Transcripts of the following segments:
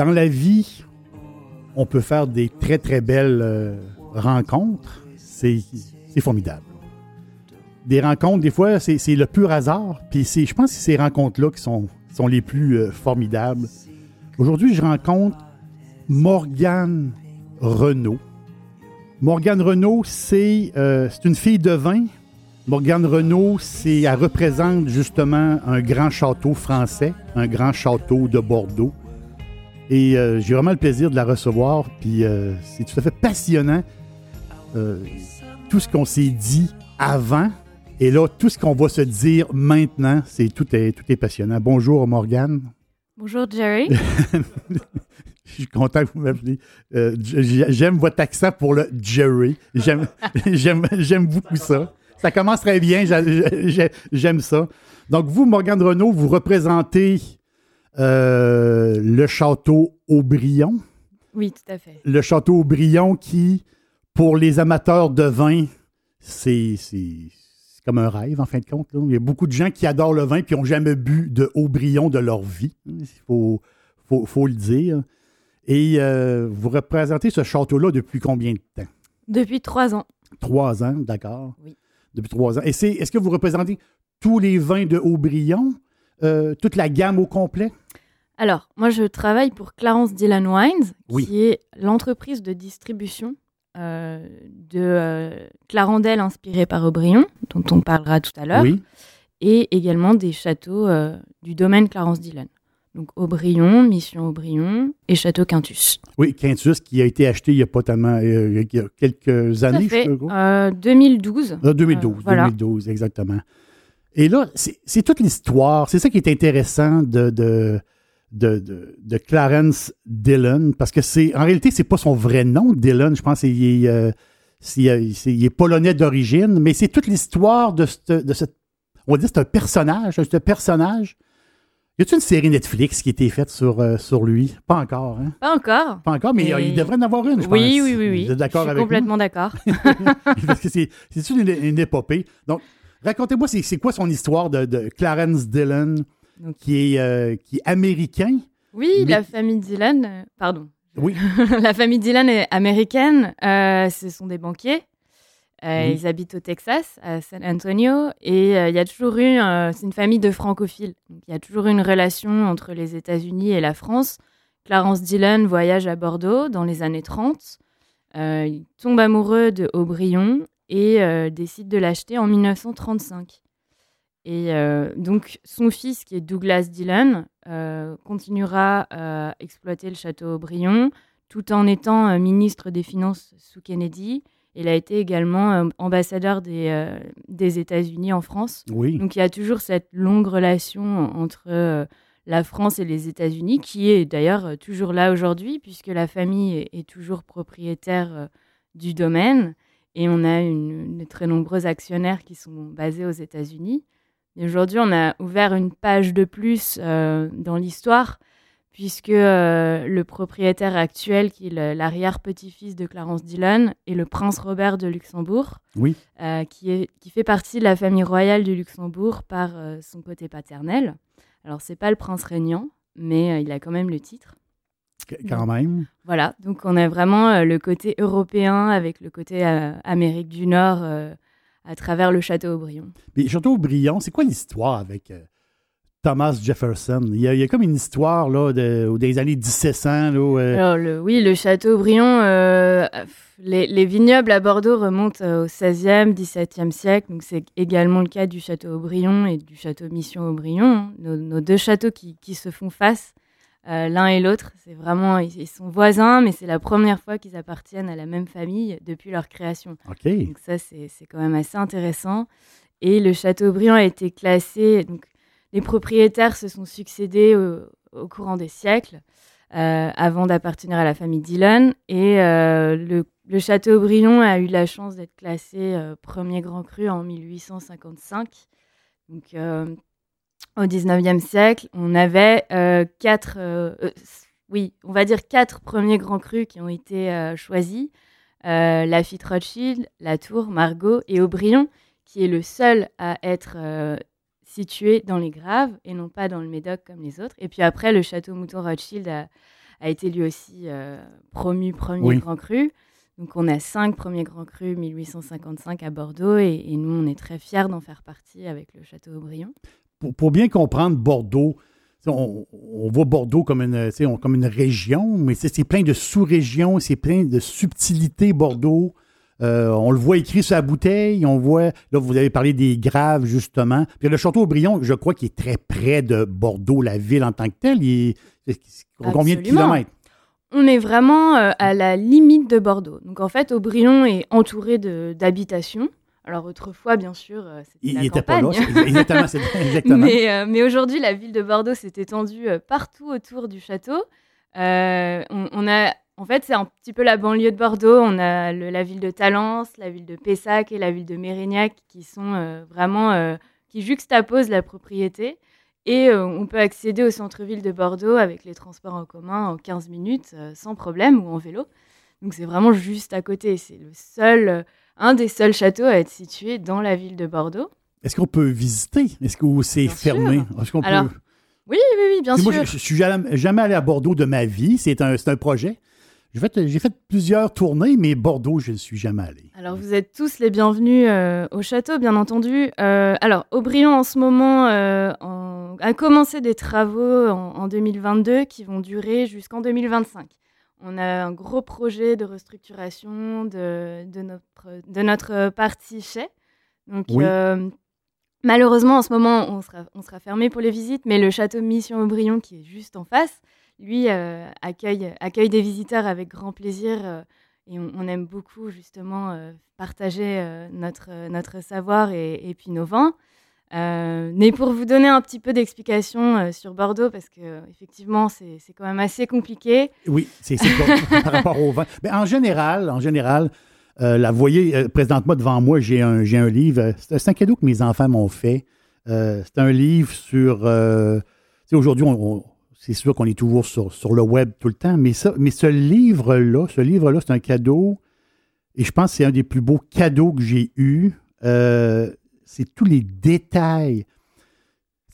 Dans la vie, on peut faire des très très belles euh, rencontres. C'est formidable. Des rencontres, des fois, c'est le pur hasard. Puis je pense que c'est ces rencontres-là qui sont, sont les plus euh, formidables. Aujourd'hui, je rencontre Morgane Renault. Morgane Renault, c'est euh, c'est une fille de vin. Morgane Renault, elle représente justement un grand château français, un grand château de Bordeaux. Et euh, j'ai vraiment le plaisir de la recevoir. Puis euh, c'est tout à fait passionnant. euh, tout ce qu'on s'est dit avant. Et là, tout ce qu'on va se dire maintenant, c'est tout est, tout est passionnant. Bonjour Morgane. Bonjour Jerry. Je suis content que vous m'appeliez. J'aime votre accent pour le Jerry. J'aime, j'aime, j'aime beaucoup ça. Ça commence très bien. j'a- j'a- J'aime ça. Donc, vous, Morgane Renault, vous représentez euh, le château Aubryon. Oui, tout à fait. Le château Aubryon qui, pour les amateurs de vin, c'est, comme un rêve, en fin de compte. là. Il y a beaucoup de gens qui adorent le vin et qui n'ont jamais bu de Aubryon de leur vie. Il faut, faut, faut le dire. Et euh, vous représentez ce château-là depuis combien de temps? Depuis trois ans. Trois ans, d'accord. Oui. Depuis trois ans. Et c'est, est-ce que vous représentez tous les vins de Aubryon? Euh, toute la gamme au complet? Alors, moi, je travaille pour Clarence Dillon Wines, Oui. qui est l'entreprise de distribution euh, de euh, Clarendelle inspirée par Aubryon, dont on parlera tout à l'heure, Oui. et également des châteaux euh, du domaine Clarence Dillon. Donc Aubryon, Mission Aubryon et Château Quintus. Oui, Quintus qui a été acheté il n'y a pas tellement. euh, il y a quelques années, fait. je crois. Euh, 2012. Ah, 2012, Euh, voilà. 2012, exactement. Et là, c'est c'est toute l'histoire. C'est ça qui est intéressant de, de, de, de, de Clarence Dillon, parce que c'est en réalité, c'est pas son vrai nom, Dillon. Je pense qu'il est, euh, c'est, c'est- il est polonais d'origine, mais c'est toute l'histoire de, ce de cette. On va dire que c'est un personnage, personnage. Y a-t-il une série Netflix qui a été faite sur, euh, sur lui? Pas encore, hein? Pas encore. Pas encore, mais Et- il devrait en avoir une, je Oui, pense. oui, oui, oui. Vous êtes d'accord Je suis avec complètement d'accord. Parce que c'est, c'est une, une épopée. Donc, racontez-moi, c'est, c'est quoi son histoire de, de Clarence Dillon, Donc- qui, est, euh, qui est américain? Oui, Mais- la famille Dillon, euh, pardon. Oui. la famille Dillon est américaine. euh, ce sont des banquiers. Euh, Oui. Ils habitent au Texas, à San Antonio. Et euh, il y a toujours eu. euh, c'est une famille de francophiles. Donc, il y a toujours eu une relation entre les États-Unis et la France. Clarence Dillon voyage à Bordeaux dans les années 30. Euh, il tombe amoureux de Aubryon et décide de l'acheter en 1935. Et euh, donc, son fils, qui est Douglas Dillon, euh, continuera à exploiter le château Aubryon tout en étant euh, ministre des Finances sous Kennedy. Il a été également euh, ambassadeur des, euh, des États-Unis en France. Oui. Donc, il y a toujours cette longue relation entre euh, la France et les États-Unis, qui est d'ailleurs euh, toujours là aujourd'hui, puisque la famille est, est toujours propriétaire euh, du domaine. Et on a une, de très nombreux actionnaires qui sont basés aux États-Unis. Et aujourd'hui, on a ouvert une page de plus euh, dans l'histoire, puisque euh, le propriétaire actuel, qui est l'arrière-petit-fils de Clarence Dillon, est le prince Robert de Luxembourg, Oui. euh, qui, est, qui fait partie de la famille royale du Luxembourg par son côté paternel. Alors, c'est pas le prince régnant, mais il a quand même le titre. Qu- Quand même. Voilà, donc on a vraiment le côté européen avec le côté Amérique du Nord à travers le château Aubryon. Mais Château Aubryon, c'est quoi l'histoire avec euh, Thomas Jefferson? Il y a, il y a comme une histoire là, de, des années 1700. Là, où, euh, Alors, le, oui, le château Brion, euh, les, les vignobles à Bordeaux remontent au XVIe, XVIIe siècle. Donc, c'est également le cas du château Aubryon et du château Mission Aubryon, hein, nos, nos deux châteaux qui, qui se font face euh, l'un et l'autre. C'est vraiment, ils, sont voisins, mais c'est la première fois qu'ils appartiennent à la même famille depuis leur création. OK. Donc ça, c'est c'est quand même assez intéressant. Et le château Briand a été classé. Donc, les propriétaires se sont succédés au, au courant des siècles euh, avant d'appartenir à la famille Dillon. Et euh, le, le château Briand a eu la chance d'être classé euh, premier grand cru en 1855. Donc, au 19e siècle, on avait euh, quatre, euh, euh, oui, on va dire quatre premiers grands crus qui ont été euh, choisis. Euh, Lafitte Rothschild, La Tour, Margot et Aubryon, qui est le seul à être situé dans les Graves et non pas dans le Médoc comme les autres. Et puis après, le château Mouton Rothschild a, a été lui aussi promu premier Oui. grand cru. Donc on a cinq premiers grands crus 1855 à Bordeaux et, et nous on est très fiers d'en faire partie avec le château Aubryon. Pour, pour bien comprendre Bordeaux, on, on voit Bordeaux comme une, on- comme une région, mais c'est plein de sous-régions, c'est plein de subtilités, Bordeaux. Euh, on le voit écrit sur la bouteille, on voit, là, vous avez parlé des graves, justement. Puis le château Aubryon, je crois qu'il est très près de Bordeaux, la ville en tant que telle. Il est, combien de kilomètres? On est vraiment euh, à la limite de Bordeaux. Donc en fait, Aubryon est entouré d'habitations. Alors autrefois, bien sûr, euh, c'était la n'était pas campagne. c'est- Exactement. exactement. Mais, euh, mais aujourd'hui, la ville de Bordeaux s'est étendue euh, partout autour du château. On, on a, en fait, c'est un petit peu la banlieue de Bordeaux. On a le- la ville de Talence, la ville de Pessac et la ville de Mérignac qui sont vraiment qui juxtaposent la propriété. Et euh, on peut accéder au centre-ville de Bordeaux avec les transports en commun en 15 minutes euh, sans problème ou en vélo. Donc c'est vraiment juste à côté. C'est le seul, un des seuls châteaux à être situé dans la ville de Bordeaux. Est-ce qu'on peut visiter? Est-ce que c'est fermé? Est-ce qu'on peut... Oui, oui, oui, bien sûr. Moi, je, je suis jamais, jamais allé à Bordeaux de ma vie. C'est un, un projet. J'ai fait, plusieurs tournées, mais Bordeaux, je ne suis jamais allé. Alors, vous êtes tous les bienvenus euh, au château, bien entendu. Euh, alors, Aubryon, en ce moment, euh, en- a commencé des travaux en, en 2022 qui vont durer jusqu'en 2025. On a un gros projet de restructuration de, de notre, de notre partie chai. Donc, Oui. euh, malheureusement, en ce moment, on sera, on sera fermé pour les visites, mais le château Mission Aubryon, qui est juste en face, lui, euh, accueille, accueille des visiteurs avec grand plaisir. euh, et on, on aime beaucoup justement partager notre, notre savoir et, et puis nos vins. Euh, mais pour vous donner un petit peu d'explication euh, sur Bordeaux, parce que euh, effectivement c'est c'est quand même assez compliqué. Oui, c'est par rapport au vin. Mais en général, en général, euh, la voyez présentement devant moi, j'ai un, j'ai un livre. C'est un cadeau que mes enfants m'ont fait. C'est un livre sur. aujourd'hui, on- on- c'est sûr qu'on est toujours sur, sur le web tout le temps, mais, ça, mais ce livre-là, ce livre-là, c'est un cadeau. Et je pense que c'est un des plus beaux cadeaux que j'ai eu. Euh, c'est tous les détails.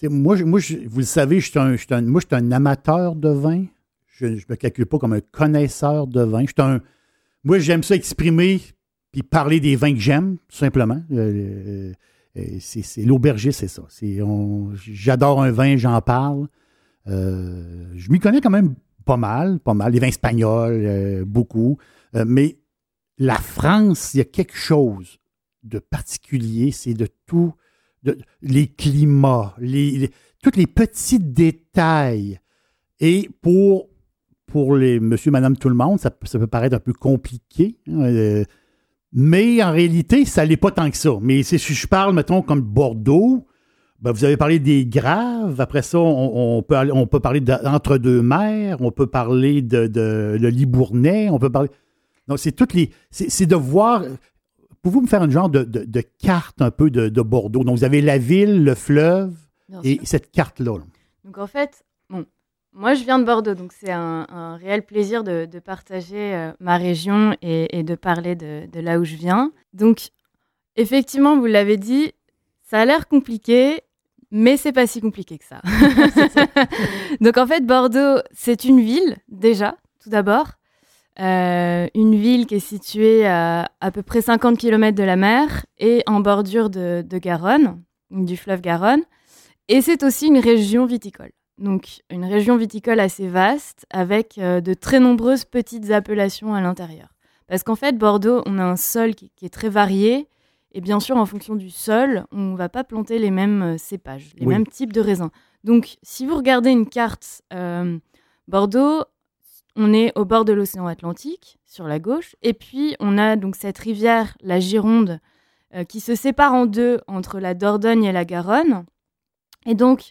Moi, moi vous le savez, je suis un, je moi, je suis un amateur de vin. Je ne me calcule pas comme un connaisseur de vin. Je moi, j'aime ça exprimer puis parler des vins que j'aime, tout simplement. Euh, euh, c'est, c'est- l'aubergiste, c'est ça. J'adore un vin, j'en parle. Euh, je m'y connais quand même pas mal, pas mal. Les vins espagnols, euh, beaucoup. Euh, mais la France, il y a quelque chose de particulier. C'est de tout, les climats, les, tous les petits détails. Et pour, les monsieur, madame, tout le monde, ça, peut- paraître un peu compliqué. hein, euh, mais en réalité, ça l'est pas tant que ça. Mais si je parle, mettons, comme Bordeaux, ben, vous avez parlé des graves. Après ça, on, peut, parler d'entre-deux-mers. On peut parler de, le Libournais. On peut parler. Donc, c'est toutes les. C'est de voir. Pouvez-vous me faire une genre de, de- de carte un peu de, de Bordeaux? Donc, vous avez la ville, le fleuve bien et sûr. cette carte-là. là. Donc en fait, bon, moi je viens de Bordeaux, donc c'est un, un réel plaisir de, partager euh, ma région et, et de parler de, de là où je viens. Donc effectivement, vous l'avez dit, ça a l'air compliqué, mais c'est pas si compliqué que ça. donc en fait, Bordeaux, c'est une ville déjà, tout d'abord. Euh, une ville qui est située à à peu près 50 km de la mer et en bordure de, de Garonne, du fleuve Garonne. Et c'est aussi une région viticole. Donc une région viticole assez vaste avec euh, de très nombreuses petites appellations à l'intérieur. Parce qu'en fait, Bordeaux, on a un sol qui, qui est très varié. Et bien sûr, en fonction du sol, on ne va pas planter les mêmes euh, cépages, les Oui. mêmes types de raisins. Donc, si vous regardez une carte euh, Bordeaux, on est au bord de l'océan Atlantique, sur la gauche. Et puis, on a donc cette rivière, la Gironde, euh, qui se sépare en deux entre la Dordogne et la Garonne. Et donc,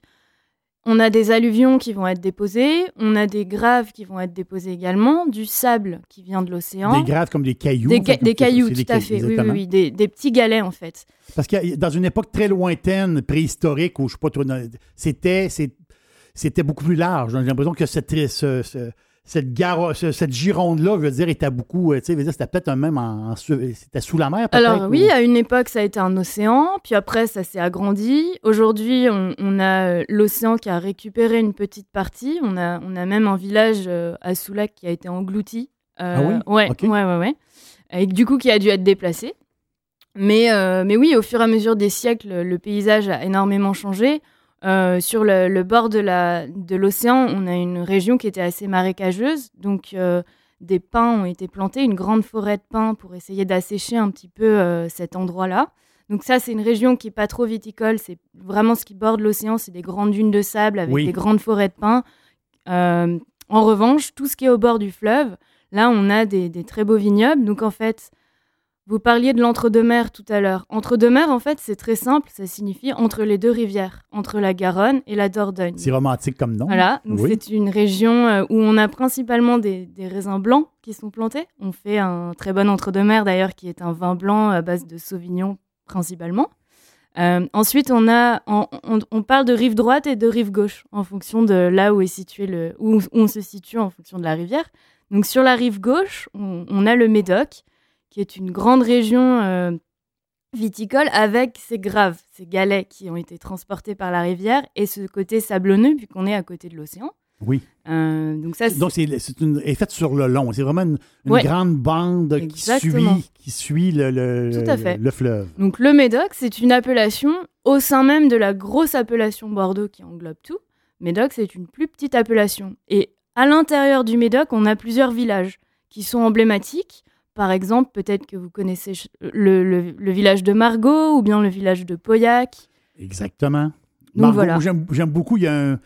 on a des alluvions qui vont être déposées, on a des graves qui vont être déposés également, du sable qui vient de l'océan. Des graves comme des cailloux. Des, en fait, ca- des cailloux, tout des à fait. Oui, oui, exactement. oui, des, des petits galets en fait. Parce que dans une époque très lointaine, préhistorique, où je sais pas trop, c'était c'était beaucoup plus large. J'ai l'impression que cette, ce- ce- cette, ce- cette gironde-là, je veux dire, était beaucoup, euh, tu sais, c'était peut-être un même en, en sous- c'était sous la mer, peut-être. Alors ou- oui, à une époque, ça a été un océan, puis après, ça s'est agrandi. Aujourd'hui, on, on a euh, l'océan qui a récupéré une petite partie. On a, on a même un village euh, à Soulac qui a été englouti. Euh, Ah oui? Ouais, ouais, ouais, ouais. Et du coup, qui a dû être déplacé. Mais, euh, mais oui, au fur et à mesure des siècles, le paysage a énormément changé. Euh, sur le, le bord de la- de l'océan, on a une région qui était assez marécageuse. Donc, euh, des pins ont été plantés, une grande forêt de pins pour essayer d'assécher un petit peu euh, cet endroit-là. Donc ça, c'est une région qui est pas trop viticole. C'est vraiment ce qui borde l'océan, c'est des grandes dunes de sable avec Oui. des grandes forêts de pins. En revanche, tout ce qui est au bord du fleuve, là, on a des, des très beaux vignobles. Donc en fait, vous parliez de l'entre-deux-mers tout à l'heure. Entre-deux-mers, en fait, c'est très simple. Ça signifie entre les deux rivières, entre la Garonne et la Dordogne. C'est romantique comme nom. Voilà, donc Oui. c'est une région euh, où on a principalement des, des raisins blancs qui sont plantés. On fait un très bon entre-deux-mer d'ailleurs, qui est un vin blanc à base de sauvignon principalement. Euh, ensuite, on a, on, on- on parle de rive droite et de rive gauche en fonction de là où est situé le, où on se situe en fonction de la rivière. Donc sur la rive gauche, on, on a le Médoc, qui est une grande région euh, viticole avec ses graves, ses galets qui ont été transportés par la rivière et ce côté sablonneux puisqu'on est à côté de l'océan. Oui. Euh, donc ça, Donc, c'est c'est une, est faite sur le long. C'est vraiment une, une Ouais. grande bande qui suit, qui suit le, le, Tout à fait. le fleuve. Donc le Médoc, c'est une appellation au sein même de la grosse appellation Bordeaux qui englobe tout. Médoc, c'est une plus petite appellation. Et à l'intérieur du Médoc, on a plusieurs villages qui sont emblématiques. Par exemple, peut-être que vous connaissez le, le- le village de Margot ou bien le village de Pauillac. Exactement. Margot, voilà. j'aime j'aime beaucoup, il y a un,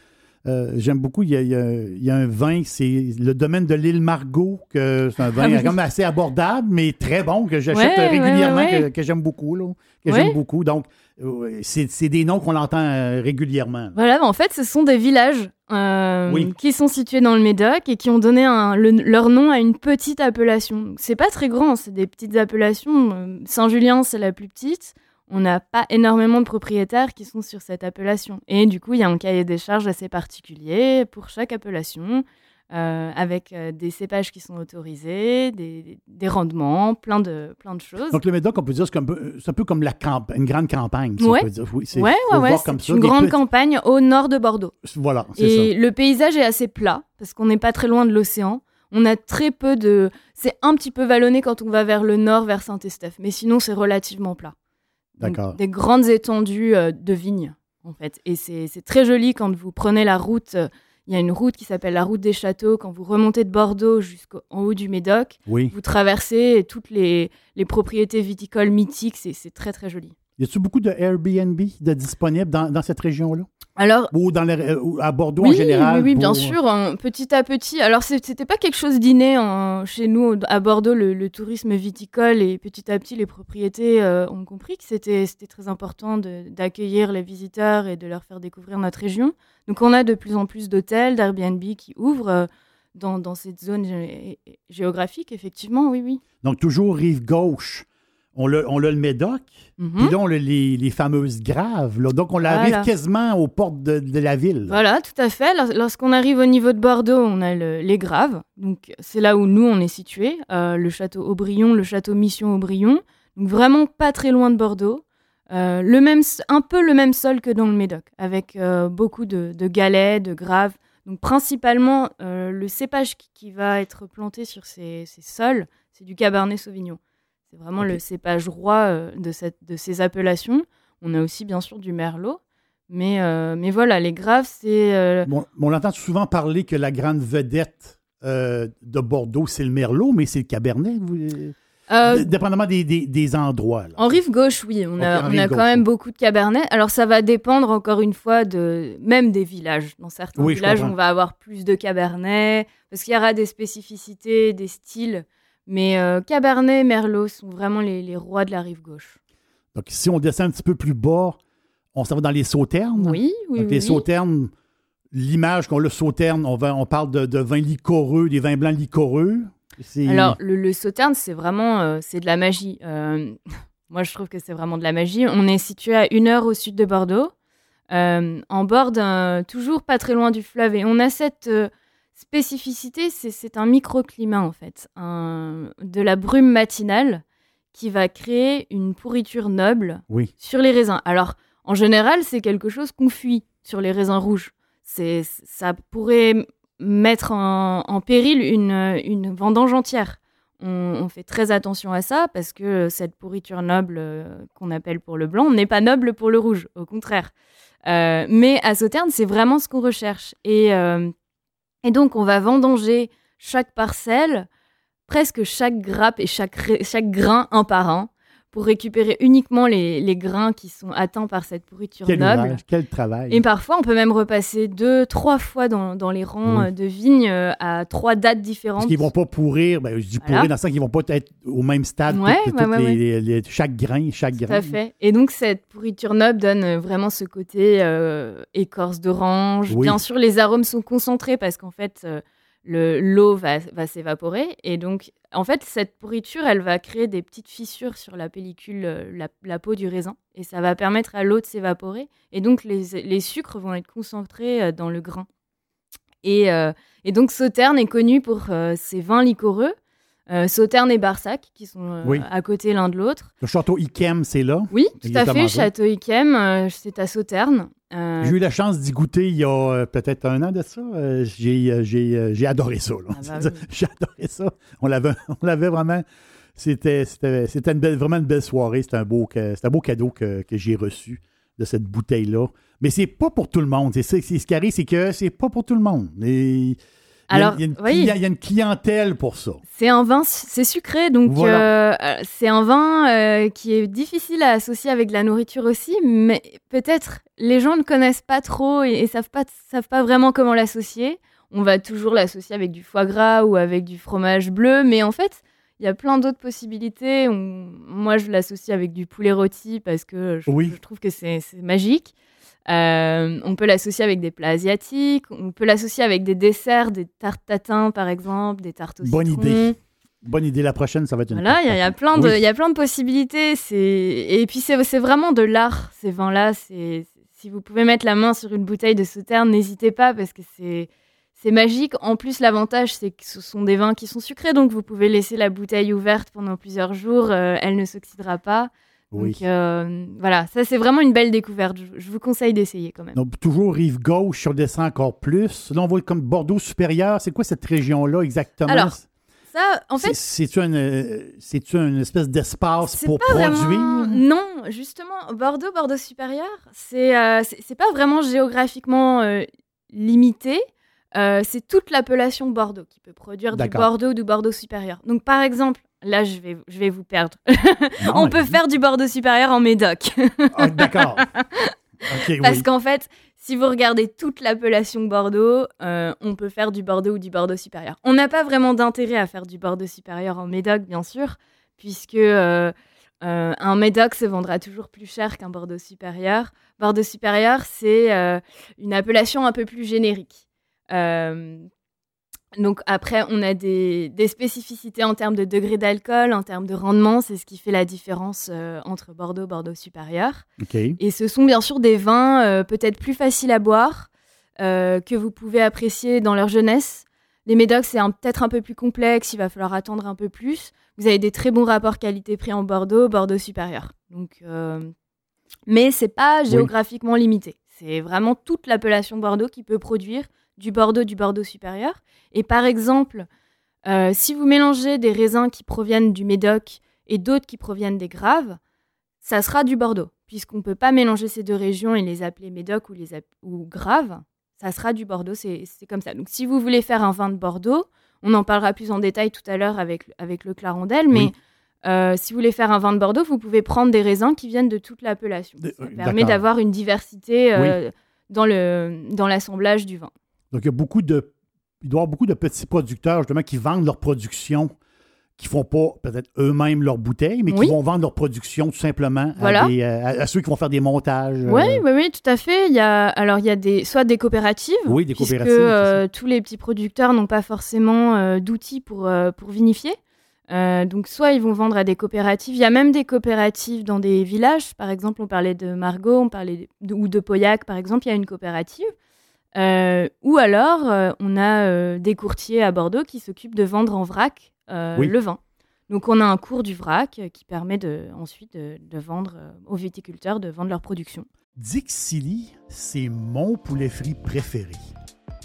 euh, j'aime beaucoup, il y a, il y a- il y a un vin, c'est le domaine de l'île Margot, que c'est un vin Ah oui. comme assez abordable, mais très bon, que j'achète Ouais, régulièrement, ouais, ouais, que, j'aime beaucoup, là, que j'aime beaucoup. Donc, c'est des noms qu'on entend euh, régulièrement. Voilà, en fait, ce sont des villages euh, Oui. qui sont situés dans le Médoc et qui ont donné un- le- leur nom à une petite appellation. C'est pas très grand, c'est des petites appellations. Saint-Julien, c'est la plus petite. On n'a pas énormément de propriétaires qui sont sur cette appellation. Et du coup, il y a un cahier des charges assez particulier pour chaque appellation, euh, avec euh, des cépages qui sont autorisés, des, des rendements, plein de, plein de choses. Donc, le Médoc, on peut dire, c'est un peu, c'est un peu comme la camp- une grande campagne, si Ouais. on peut dire. Oui, c'est- ouais, ouais, une grande petits- campagne au nord de Bordeaux. Voilà, c'est Et ça. le paysage est assez plat, parce qu'on n'est pas très loin de l'océan. On a très peu de... C'est un petit peu vallonné quand on va vers le nord, vers Saint-Estèphe. Mais sinon, c'est relativement plat. D'accord. Des grandes étendues euh, de vignes, en fait. Et c'est très joli quand vous prenez la route. euh, Il y a une route qui s'appelle la route des châteaux. Quand vous remontez de Bordeaux jusqu'en haut du Médoc, Oui. vous traversez toutes les, les propriétés viticoles mythiques. C'est très, très joli. Y a-t-il beaucoup de Airbnb de disponibles dans, dans cette région-là? Alors, Ou dans les- ou à Bordeaux oui, en général? Oui, oui, bien pour- sûr, hein, petit à petit. Alors, c'était pas quelque chose d'inné hein, chez nous à Bordeaux, le, le tourisme viticole, et petit à petit, les propriétés euh, ont compris que c'était très important d'accueillir les visiteurs et de leur faire découvrir notre région. Donc, on a de plus en plus d'hôtels, d'Airbnb qui ouvrent euh, dans, dans cette zone gé- géographique, effectivement, oui, oui. Donc, toujours rive gauche. On l'a on le Médoc, Mhm. puis là, on a les, les fameuses graves. là. Donc, on arrive Voilà. quasiment aux portes de, de la ville. Voilà, tout à fait. Lors- Lorsqu'on arrive au niveau de Bordeaux, on a le- les Graves. Donc, c'est là où nous, on est situé. le château Aubryon, le château Mission Aubryon. Donc, vraiment pas très loin de Bordeaux. Euh, le même, un peu le même sol que dans le Médoc, avec euh, beaucoup de, de galets, de graves. Donc, principalement, euh, le cépage qui, qui va être planté sur ces, ces sols, c'est du Cabernet Sauvignon. C'est vraiment le cépage roi euh, de, cette, de ces appellations. On a aussi, bien sûr, du Merlot. Mais, euh, mais voilà, les Graves, c'est. euh, Bon, on entend souvent parler que la grande vedette euh, de Bordeaux, c'est le Merlot, mais c'est le Cabernet, vous- dépendamment des, des- des endroits. là. En rive gauche, oui, on a, en on rive a gauche, quand même oui. beaucoup de cabernet. Alors ça va dépendre encore une fois de même des villages. Dans certains Oui, villages, on va avoir plus de cabernet parce qu'il y aura des spécificités, des styles. Mais euh, cabernet, merlot sont vraiment les, les rois de la rive gauche. Donc, si on descend un petit peu plus bas, on s'en va dans les sauternes. Oui, oui, Donc, oui. les oui. sauternes, l'image qu'on a, le sauterne, on, va- on parle de, de vins liquoreux, des vins blancs liquoreux. Alors le, le sauterne, c'est vraiment euh, c'est de la magie. Euh, moi, je trouve que c'est vraiment de la magie. On est situé à une heure au sud de Bordeaux, en bord d'un toujours pas très loin du fleuve, et on a cette spécificité. C'est un microclimat en fait, un- de la brume matinale qui va créer une pourriture noble Oui. sur les raisins. Alors, en général, c'est quelque chose qu'on fuit sur les raisins rouges. C'est, ça pourrait mettre en, en péril une, une vendange entière. On, on fait très attention à ça parce que cette pourriture noble euh, qu'on appelle pour le blanc n'est pas noble pour le rouge, au contraire. Euh, mais à Sauternes, c'est vraiment ce qu'on recherche. Et, euh, et donc, on va vendanger chaque parcelle, presque chaque grappe et chaque, chaque grain un par un, pour récupérer uniquement les, les grains qui sont atteints par cette pourriture Quel noble. ouvrage, quel travail. Et parfois, on peut même repasser deux, trois fois dans, dans les rangs Oui. euh, de vignes euh, à trois dates différentes. Parce qu'ils vont pas pourrir, ben, je dis Voilà. pourrir dans le sens qu'ils vont pas être au même stade, Ouais, les- les- chaque grain, chaque Tout grain. à fait. Et donc, cette pourriture noble donne euh, vraiment ce côté euh, écorce d'orange. Oui. Bien sûr, les arômes sont concentrés parce qu'en fait, euh, le- l'eau va, va s'évaporer. Et donc, en fait, cette pourriture, elle va créer des petites fissures sur la pellicule, euh, la, la peau du raisin. Et ça va permettre à l'eau de s'évaporer. Et donc, les, les sucres vont être concentrés euh, dans le grain. Et, euh, et donc, Sauternes est connu pour ses vins liquoreux. Euh, Sauternes et Barsac, qui sont euh, Oui. à côté l'un de l'autre. Le château Ikem, c'est là? Oui, tout à fait. Château Yquem, euh, c'est à Sauternes. Euh, J'ai eu la chance d'y goûter il y a peut-être un an de ça. J'ai, j'ai, j'ai adoré ça. Ah bah oui. j'ai adoré ça. On l'avait, on l'avait vraiment. C'était, c'était, c'était une belle- vraiment une belle soirée. C'était un beau, un beau cadeau que, que j'ai reçu de cette bouteille-là. Mais c'est pas pour tout le monde. C'est, ce qui arrive, c'est que c'est pas pour tout le monde. Et il y a- Alors, il y, a une oui. clien- il y a une clientèle pour ça. c'est un vin, c'est sucré, donc Voilà. euh, euh, c'est un vin euh, qui est difficile à associer avec de la nourriture aussi, mais peut-être les gens ne connaissent pas trop et, et savent pas savent pas vraiment comment l'associer. On va toujours l'associer avec du foie gras ou avec du fromage bleu, mais en fait, il y a plein d'autres possibilités. On- moi, je l'associe avec du poulet rôti parce que je, Oui. je trouve que c'est magique. Euh, on peut l'associer avec des plats asiatiques, on peut l'associer avec des desserts, des tartes tatin par exemple, des tartes au Bonne citron. idée. Bonne idée. La prochaine, ça va être une. Voilà, il y, a- il y a plein de, Oui. il y a plein de possibilités. C'est et puis c'est c'est vraiment de l'art ces vins-là. Si vous pouvez mettre la main sur une bouteille de Sauternes, n'hésitez pas parce que c'est c'est magique. En plus, l'avantage c'est que ce sont des vins qui sont sucrés, donc vous pouvez laisser la bouteille ouverte pendant plusieurs jours. euh, elle ne s'oxydera pas. Oui. Donc euh, voilà, ça c'est vraiment une belle découverte. Je, je vous conseille d'essayer quand même. Donc, toujours rive gauche, on descend encore plus. Là, on voit comme Bordeaux supérieur. C'est quoi cette région-là exactement? Alors, Ça, en fait, C'est- C'est-tu une, euh, une espèce d'espace pour pas produire? vraiment- Non, justement, Bordeaux, Bordeaux supérieur, c'est euh, pas vraiment géographiquement euh, limité. Euh, c'est toute l'appellation Bordeaux qui peut produire du. Bordeaux ou du Bordeaux supérieur. Donc, par exemple, là, je vais, je vais vous perdre. Non, On peut faire du Bordeaux supérieur en Médoc. Ah, D'accord. Parce oui. qu'en fait, si vous regardez toute l'appellation Bordeaux, euh, on peut faire du Bordeaux ou du Bordeaux supérieur. On n'a pas vraiment d'intérêt à faire du Bordeaux supérieur en Médoc, bien sûr, puisque euh, euh, un Médoc se vendra toujours plus cher qu'un Bordeaux supérieur. Bordeaux supérieur, c'est une appellation un peu plus générique. Donc après, on a des, des spécificités en termes de degré d'alcool, en termes de rendement, c'est ce qui fait la différence euh, entre Bordeaux, Bordeaux supérieur. Et ce sont bien sûr des vins euh, peut-être plus faciles à boire, euh, que vous pouvez apprécier dans leur jeunesse. Les médocs, c'est peut-être un peu plus complexe, il va falloir attendre un peu plus. Vous avez des très bons rapports qualité-prix en Bordeaux, Bordeaux supérieur. Donc, Mais c'est pas géographiquement limité. C'est vraiment toute l'appellation Bordeaux qui peut produire du Bordeaux, du Bordeaux supérieur. Et par exemple, euh, si vous mélangez des raisins qui proviennent du Médoc et d'autres qui proviennent des Graves, ça sera du Bordeaux. puisqu'on ne peut pas mélanger ces deux régions et les appeler Médoc ou, les ou Grave, ça sera du Bordeaux, c'est comme ça. Donc si vous voulez faire un vin de Bordeaux, on en parlera plus en détail tout à l'heure avec, avec le Clarendel, mais euh, si vous voulez faire un vin de Bordeaux, vous pouvez prendre des raisins qui viennent de toute l'appellation. Ça permet d'avoir une diversité euh, dans l'assemblage dans du vin. Donc il y a beaucoup de il doit y avoir beaucoup de petits producteurs justement qui vendent leur production qui font pas peut-être eux-mêmes leurs bouteilles, mais qui vont vendre leur production tout simplement euh, à, ceux qui vont faire des montages. Oui, oui, oui, tout à fait. Il y a, alors, il y a des, soit des coopératives, oui, des puisque euh, tous les petits producteurs n'ont pas forcément euh, d'outils pour, pour vinifier. donc, soit ils vont vendre à des coopératives. Il y a même des coopératives dans des villages. Par exemple, on parlait de Margot, on parlait ou de Pauillac, par exemple. Il y a une coopérative. Ou alors, on a des courtiers à Bordeaux qui s'occupent de vendre en vrac euh, le vin. Donc on a un cours du vrac qui permet de, ensuite de, vendre euh, aux viticulteurs, de vendre leur production. Dixili, c'est mon poulet frit préféré.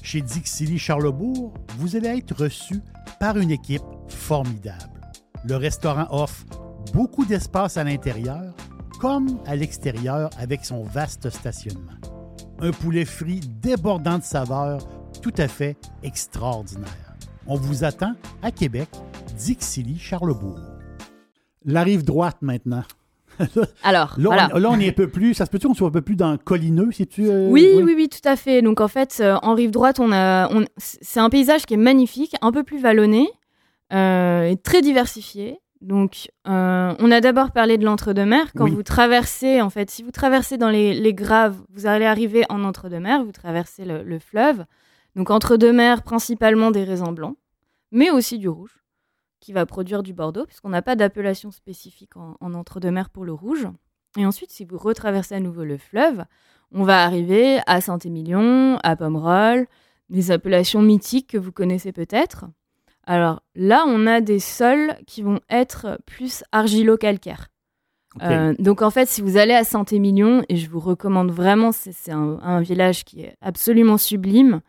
Chez Dixili Charlebourg, vous allez être reçu par une équipe formidable. Le restaurant offre beaucoup d'espace à l'intérieur comme à l'extérieur avec son vaste stationnement. Un poulet frit débordant de saveurs tout à fait extraordinaire. On vous attend à Québec, Dixilly, Charlebourg. La rive droite maintenant. Alors, là, on, est un peu plus. Ça se peut-tu qu'on soit un peu plus dans collineux, si tu. Euh, oui, oui, oui, tout à fait. Donc en fait, euh, en rive droite, on a, c'est un paysage qui est magnifique, un peu plus vallonné euh, et très diversifié. Donc, on a d'abord parlé de l'entre-deux-mer. Quand vous traversez, en fait, si vous traversez dans les, graves, vous allez arriver en entre-deux-mer. Vous traversez le fleuve. Donc entre deux mers, principalement des raisins blancs, mais aussi du rouge, qui va produire du Bordeaux, puisqu'on n'a pas d'appellation spécifique en, entre-deux-mers pour le rouge. Et ensuite, si vous retraversez à nouveau le fleuve, on va arriver à Saint-Émilion, à Pomerol, des appellations mythiques que vous connaissez peut-être. Alors là, on a des sols qui vont être plus argilo-calcaires. Euh, donc en fait, si vous allez à Saint-Émilion, et je vous recommande vraiment, c'est un, village qui est absolument sublime,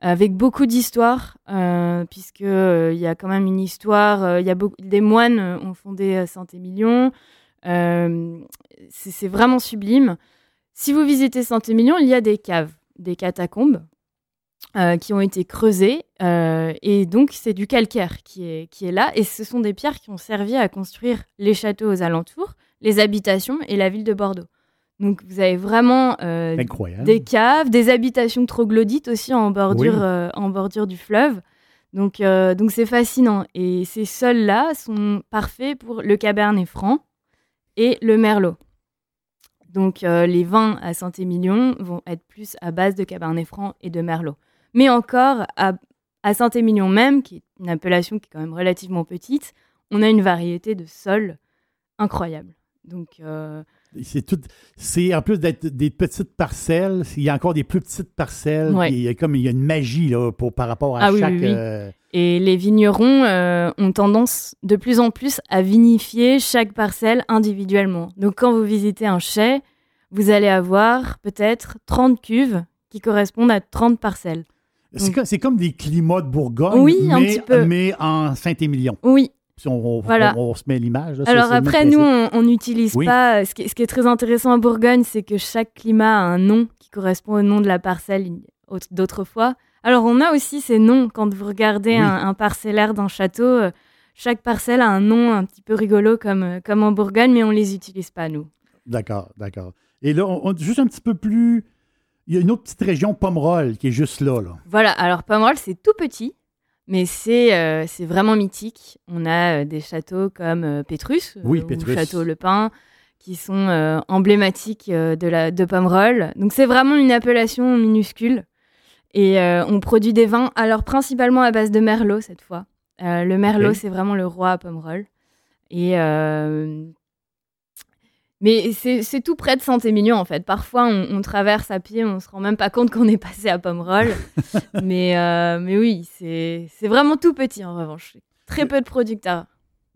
avec beaucoup d'histoires, euh, puisque euh, il y a quand même une histoire. Euh, il y a beaucoup, des moines ont fondé Saint-Émilion. c'est vraiment sublime. Si vous visitez Saint-Émilion, il y a des caves, des catacombes qui ont été creusées, et donc c'est du calcaire qui est, qui est là, et ce sont des pierres qui ont servi à construire les châteaux aux alentours, les habitations et la ville de Bordeaux. Donc vous avez vraiment euh, des caves, des habitations troglodytes aussi en bordure, euh, en bordure du fleuve. Donc euh, donc c'est fascinant. Et ces sols-là sont parfaits pour le cabernet franc et le merlot. Donc les vins à Saint-Émilion vont être plus à base de cabernet franc et de merlot. Mais encore à, Saint-Émilion même, qui est une appellation qui est quand même relativement petite, on a une variété de sols incroyable. Donc c'est tout. C'est en plus d'être des petites parcelles, il y a encore des plus petites parcelles. Il y a comme il y a une magie là, pour, par rapport à ah chaque. Euh, Et les vignerons euh, ont tendance de plus en plus à vinifier chaque parcelle individuellement. Donc quand vous visitez un chai, vous allez avoir peut-être 30 cuves qui correspondent à 30 parcelles. C'est comme, des climats de Bourgogne, oui, mais, un petit peu. mais en Saint-Émilion. Oui, si on, on, se met l'image. Alors après, nous, on n'utilise pas. Ce qui, est très intéressant à Bourgogne, c'est que chaque climat a un nom qui correspond au nom de la parcelle d'autrefois. Alors on a aussi ces noms quand vous regardez un, parcellaire d'un château. Euh, chaque parcelle a un nom un petit peu rigolo comme, euh, comme en Bourgogne, mais on ne les utilise pas, nous. D'accord, d'accord. Et là, on, juste un petit peu plus. Il y a une autre petite région, Pomerol, qui est juste là. là. Voilà, alors Pomerol, c'est tout petit. Mais c'est euh, c'est vraiment mythique. On a euh, des châteaux comme euh, Pétrus, oui, ou Château Le Pin, qui sont emblématiques de, la, de Pomerol. Donc c'est vraiment une appellation minuscule. Et on produit des vins, alors principalement à base de Merlot cette fois. le Merlot, c'est vraiment le roi à Pomerol. Et mais c'est tout près de Saint-Émilion, en fait. Parfois, on, traverse à pied, on se rend même pas compte qu'on est passé à Pomerol. mais, euh, mais oui, c'est vraiment tout petit, en revanche. Très peu de producteurs.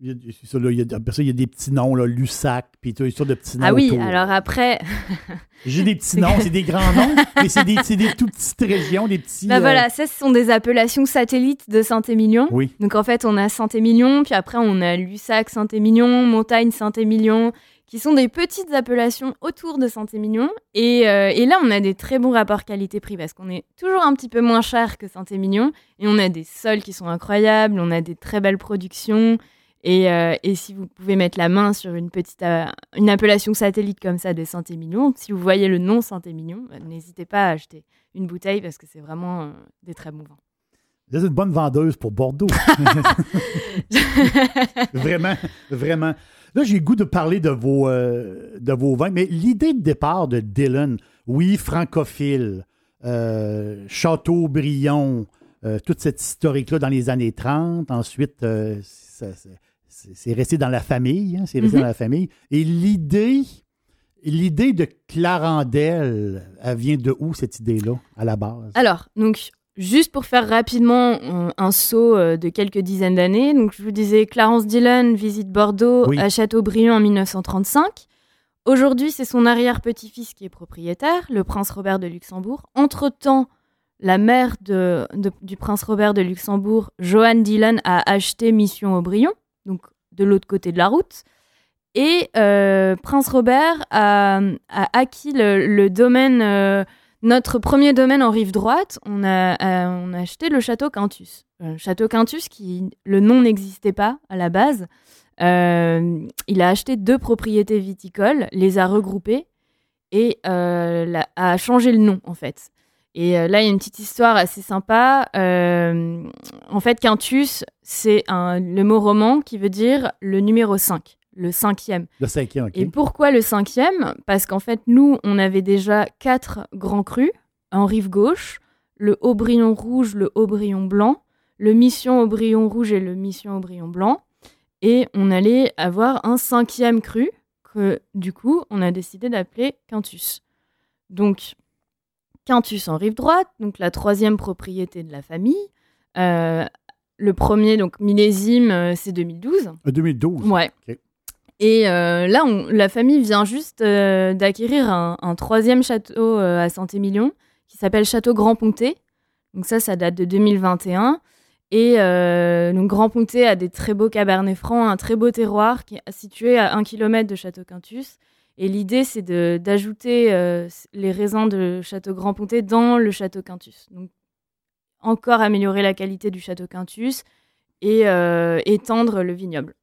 Il y a, c'est ça, là, il y a, après ça, il y a des petits noms, là, Lussac, puis tout ça de petits noms. Ah oui, autour. alors après, J'ai des petits noms, c'est des grands noms, mais c'est des, des tout petites régions, des petits. euh, voilà, ça, ce sont des appellations satellites de Saint-Émilion. Oui. Donc en fait, on a Saint-Émilion, puis après on a Lussac, Saint-Émilion, Montagne, Saint-Émilion, qui sont des petites appellations autour de Saint-Émilion. Et, euh, et là, on a des très bons rapports qualité-prix parce qu'on est toujours un petit peu moins cher que Saint-Émilion. Et on a des sols qui sont incroyables, on a des très belles productions. Et, euh, et si vous pouvez mettre la main sur une petite euh, une appellation satellite comme ça de Saint-Émilion, si vous voyez le nom Saint-Émilion, bah, n'hésitez pas à acheter une bouteille parce que c'est vraiment des très bons vins. Vous êtes une bonne vendeuse pour Bordeaux. vraiment, vraiment. Là, j'ai le goût de parler de vos, euh, de vos vins, mais l'idée de départ de Dylan, oui, francophile, euh, Châteaubriand, euh, toute cette historique-là dans les années 30, ensuite, euh, c'est resté dans la famille, hein, c'est resté Mhm. dans la famille. Et l'idée, l'idée de Clarendelle, elle vient de où cette idée-là, à la base? Alors, donc, juste pour faire rapidement un, un saut euh, de quelques dizaines d'années, donc je vous disais, Clarence Dillon visite Bordeaux Oui. à Châteaubriand en 1935. Aujourd'hui, c'est son arrière-petit-fils qui est propriétaire, le prince Robert de Luxembourg. Entre-temps, la mère de- de- du prince Robert de Luxembourg, Joanne Dillon, a acheté Mission Aubryon, donc de l'autre côté de la route. Et euh, Prince Robert a, a acquis le, le domaine, euh, notre premier domaine en rive droite. On a, euh, acheté le château Quintus. Euh, château Quintus, qui le nom n'existait pas à la base. Euh, il a acheté deux propriétés viticoles, les a regroupées et a changé le nom en fait. Et là, il y a une petite histoire assez sympa. En fait, Quintus, c'est le mot roman qui veut dire le numéro 5, le cinquième. Le cinquième, OK. Et pourquoi le cinquième? Parce qu'en fait, nous, on avait déjà quatre grands crus en rive gauche, le Aubryon rouge, le Aubryon blanc, le Mission Aubryon rouge et le Mission Aubryon blanc. Et on allait avoir un cinquième cru que, du coup, on a décidé d'appeler Quintus. Donc, Quintus en rive droite, donc la troisième propriété de la famille. Euh, le premier, donc millésime, euh, c'est 2012. Euh, 2012. Ouais. Ok. Et euh, là, la famille vient juste euh, d'acquérir un, troisième château euh, à Saint-Émilion qui s'appelle Château Grand Ponté. Donc ça, ça date de 2021. Et donc Grand Ponté a des très beaux cabernets francs, un très beau terroir qui est situé à un kilomètre de Château Quintus. Et l'idée, c'est d'ajouter les raisins de Château Grand Ponté dans le Château Quintus. Donc encore améliorer la qualité du Château Quintus et étendre le vignoble.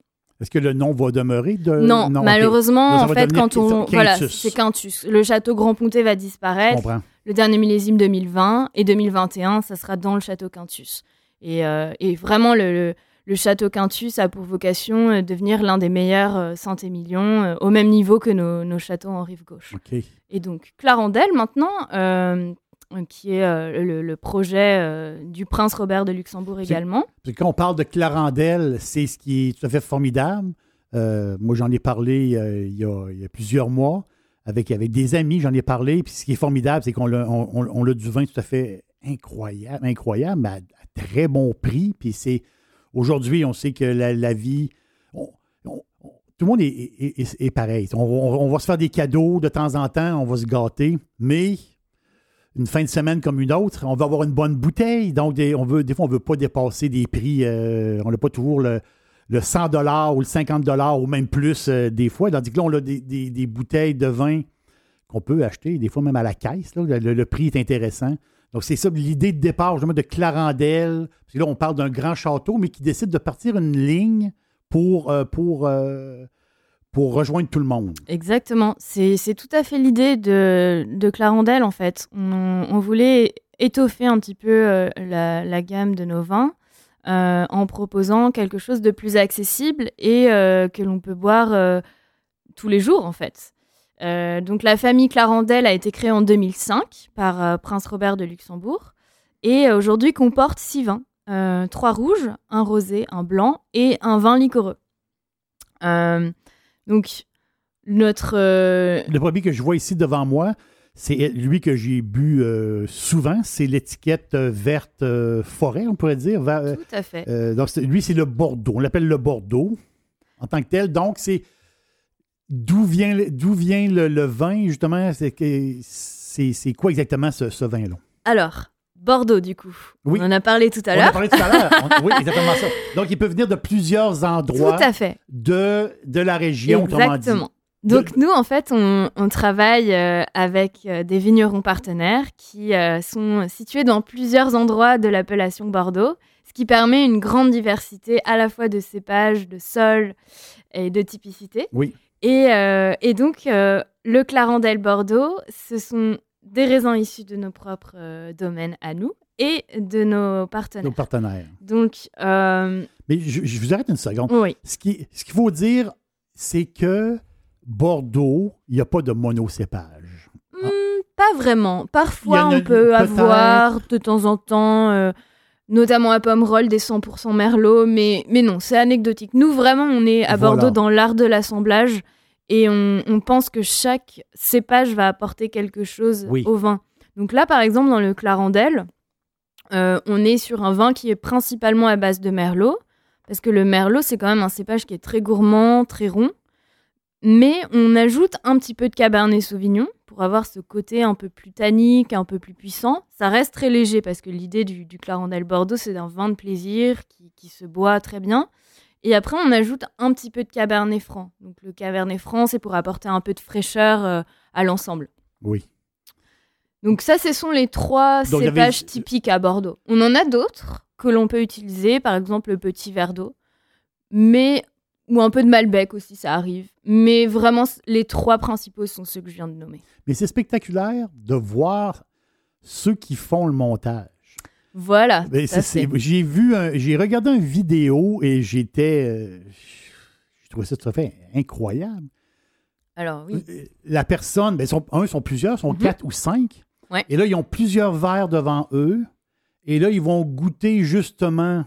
Est-ce que le nom va demeurer? De... Non, malheureusement, en fait, quand on. Voilà, c'est Quintus. Le château Grand Ponté va disparaître. Le dernier millésime 2020 et 2021, ça sera dans le château Quintus. Et, euh, et vraiment, le, le, le château Quintus a pour vocation euh, de devenir l'un des meilleurs euh, Saint-Émilion, euh, au même niveau que nos, nos châteaux en rive gauche. Et donc, Clarendelle, maintenant, euh, qui est euh, le, le projet euh, du prince Robert de Luxembourg également. Quand on parle de Clarendelle, c'est ce qui est tout à fait formidable. Euh, moi, j'en ai parlé il, y a, il y a plusieurs mois avec, avec des amis, j'en ai parlé. Puis ce qui est formidable, c'est qu'on a, on, on- on a du vin tout à fait incroyable, incroyable, mais à, à très bon prix. Puis c'est aujourd'hui, on sait que la, la vie, tout le monde est, est- est- est pareil. On, on- on va se faire des cadeaux de temps en temps, on va se gâter, mais une fin de semaine comme une autre, on va avoir une bonne bouteille. Donc, des, on veut, des fois, on ne veut pas dépasser des prix. euh, on n'a pas toujours le, le 100 ou le 50 ou même plus euh, des fois. Tandis que là, on a des, des- bouteilles de vin qu'on peut acheter, des fois même à la caisse. Le, le prix est intéressant. Donc, c'est ça l'idée de départ, justement, de Clarendelle. Parce que là, on parle d'un grand château, mais qui décide de partir une ligne pour, euh, pour, pour rejoindre tout le monde. Exactement. C'est tout à fait l'idée de, de Clarendelle, en fait. On, voulait étoffer un petit peu euh, la, gamme de nos vins euh, en proposant quelque chose de plus accessible et euh, que l'on peut boire tous les jours, en fait. Donc la famille Clarendelle a été créée en 2005 par Prince Robert de Luxembourg et aujourd'hui comporte six vins. Trois rouges, un rosé, un blanc et un vin liquoreux. Donc notre euh, Le premier que je vois ici devant moi, c'est lui que j'ai bu euh, souvent. C'est l'étiquette euh, verte euh, forêt, on pourrait dire. Tout à fait. donc, lui, c'est le Bordeaux. On l'appelle le Bordeaux. en tant que tel. Donc, c'est d'où vient, le- d'où vient le, le vin, justement? C'est, c'est quoi exactement ce, ce vin-là? Alors, Bordeaux, du coup. Oui. On en a parlé tout à On a l'heure. parlé tout à l'heure. Oui, exactement ça. Donc, il peut venir de plusieurs Tout endroits à fait. de, de la région, dit. Exactement. Donc nous, en fait, on, on travaille euh, avec euh, des vignerons partenaires qui euh, sont situés dans plusieurs endroits de l'appellation Bordeaux, ce qui permet une grande diversité à la fois de cépages, de sols et de typicité. Oui. Et, et donc, le Clarendel Bordeaux, ce sont des raisins issus de nos propres euh, domaines à nous et de nos partenaires. Nos partenaires. Donc, euh, Mais je, je vous arrête une seconde. oui. Ce qui- ce qu'il faut dire, c'est que Bordeaux, il n'y a pas de monocépage. Ah. Hmm, pas vraiment. Parfois, on peut avoir de temps en temps, euh, notamment à Pomerol, des 100% Merlot, mais, mais non, c'est anecdotique. Nous, vraiment, on est à Voilà. Bordeaux dans l'art de l'assemblage et on, on pense que chaque cépage va apporter quelque chose Oui. au vin. Donc là, par exemple, dans le Clarendel, euh, on est sur un vin qui est principalement à base de Merlot, parce que le Merlot, c'est quand même un cépage qui est très gourmand, très rond. Mais on ajoute un petit peu de Cabernet Sauvignon pour avoir ce côté un peu plus tannique, un peu plus puissant. Ça reste très léger parce que l'idée du, du Clarendel Bordeaux, c'est d'un vin de plaisir qui, qui se boit très bien. Et après, on ajoute un petit peu de Cabernet Franc. Donc le Cabernet Franc, c'est pour apporter un peu de fraîcheur euh, à l'ensemble. Oui. Donc ça, ce sont les trois Donc, avait- cépages typiques à Bordeaux. On en a d'autres que l'on peut utiliser, par exemple le petit verre d'eau, mais ou un peu de Malbec aussi, ça arrive. Mais vraiment, les trois principaux sont ceux que je viens de nommer. Mais c'est spectaculaire de voir ceux qui font le montage. Voilà. J'ai vu, un- j'ai regardé une vidéo et j'étais, euh, je trouvais ça tout à fait incroyable. Alors oui. Euh, La personne, ben, sont, un, ils sont plusieurs, ils sont Mhm. quatre ou cinq. Ouais. Et là, ils ont plusieurs verres devant eux. Et là, ils vont goûter justement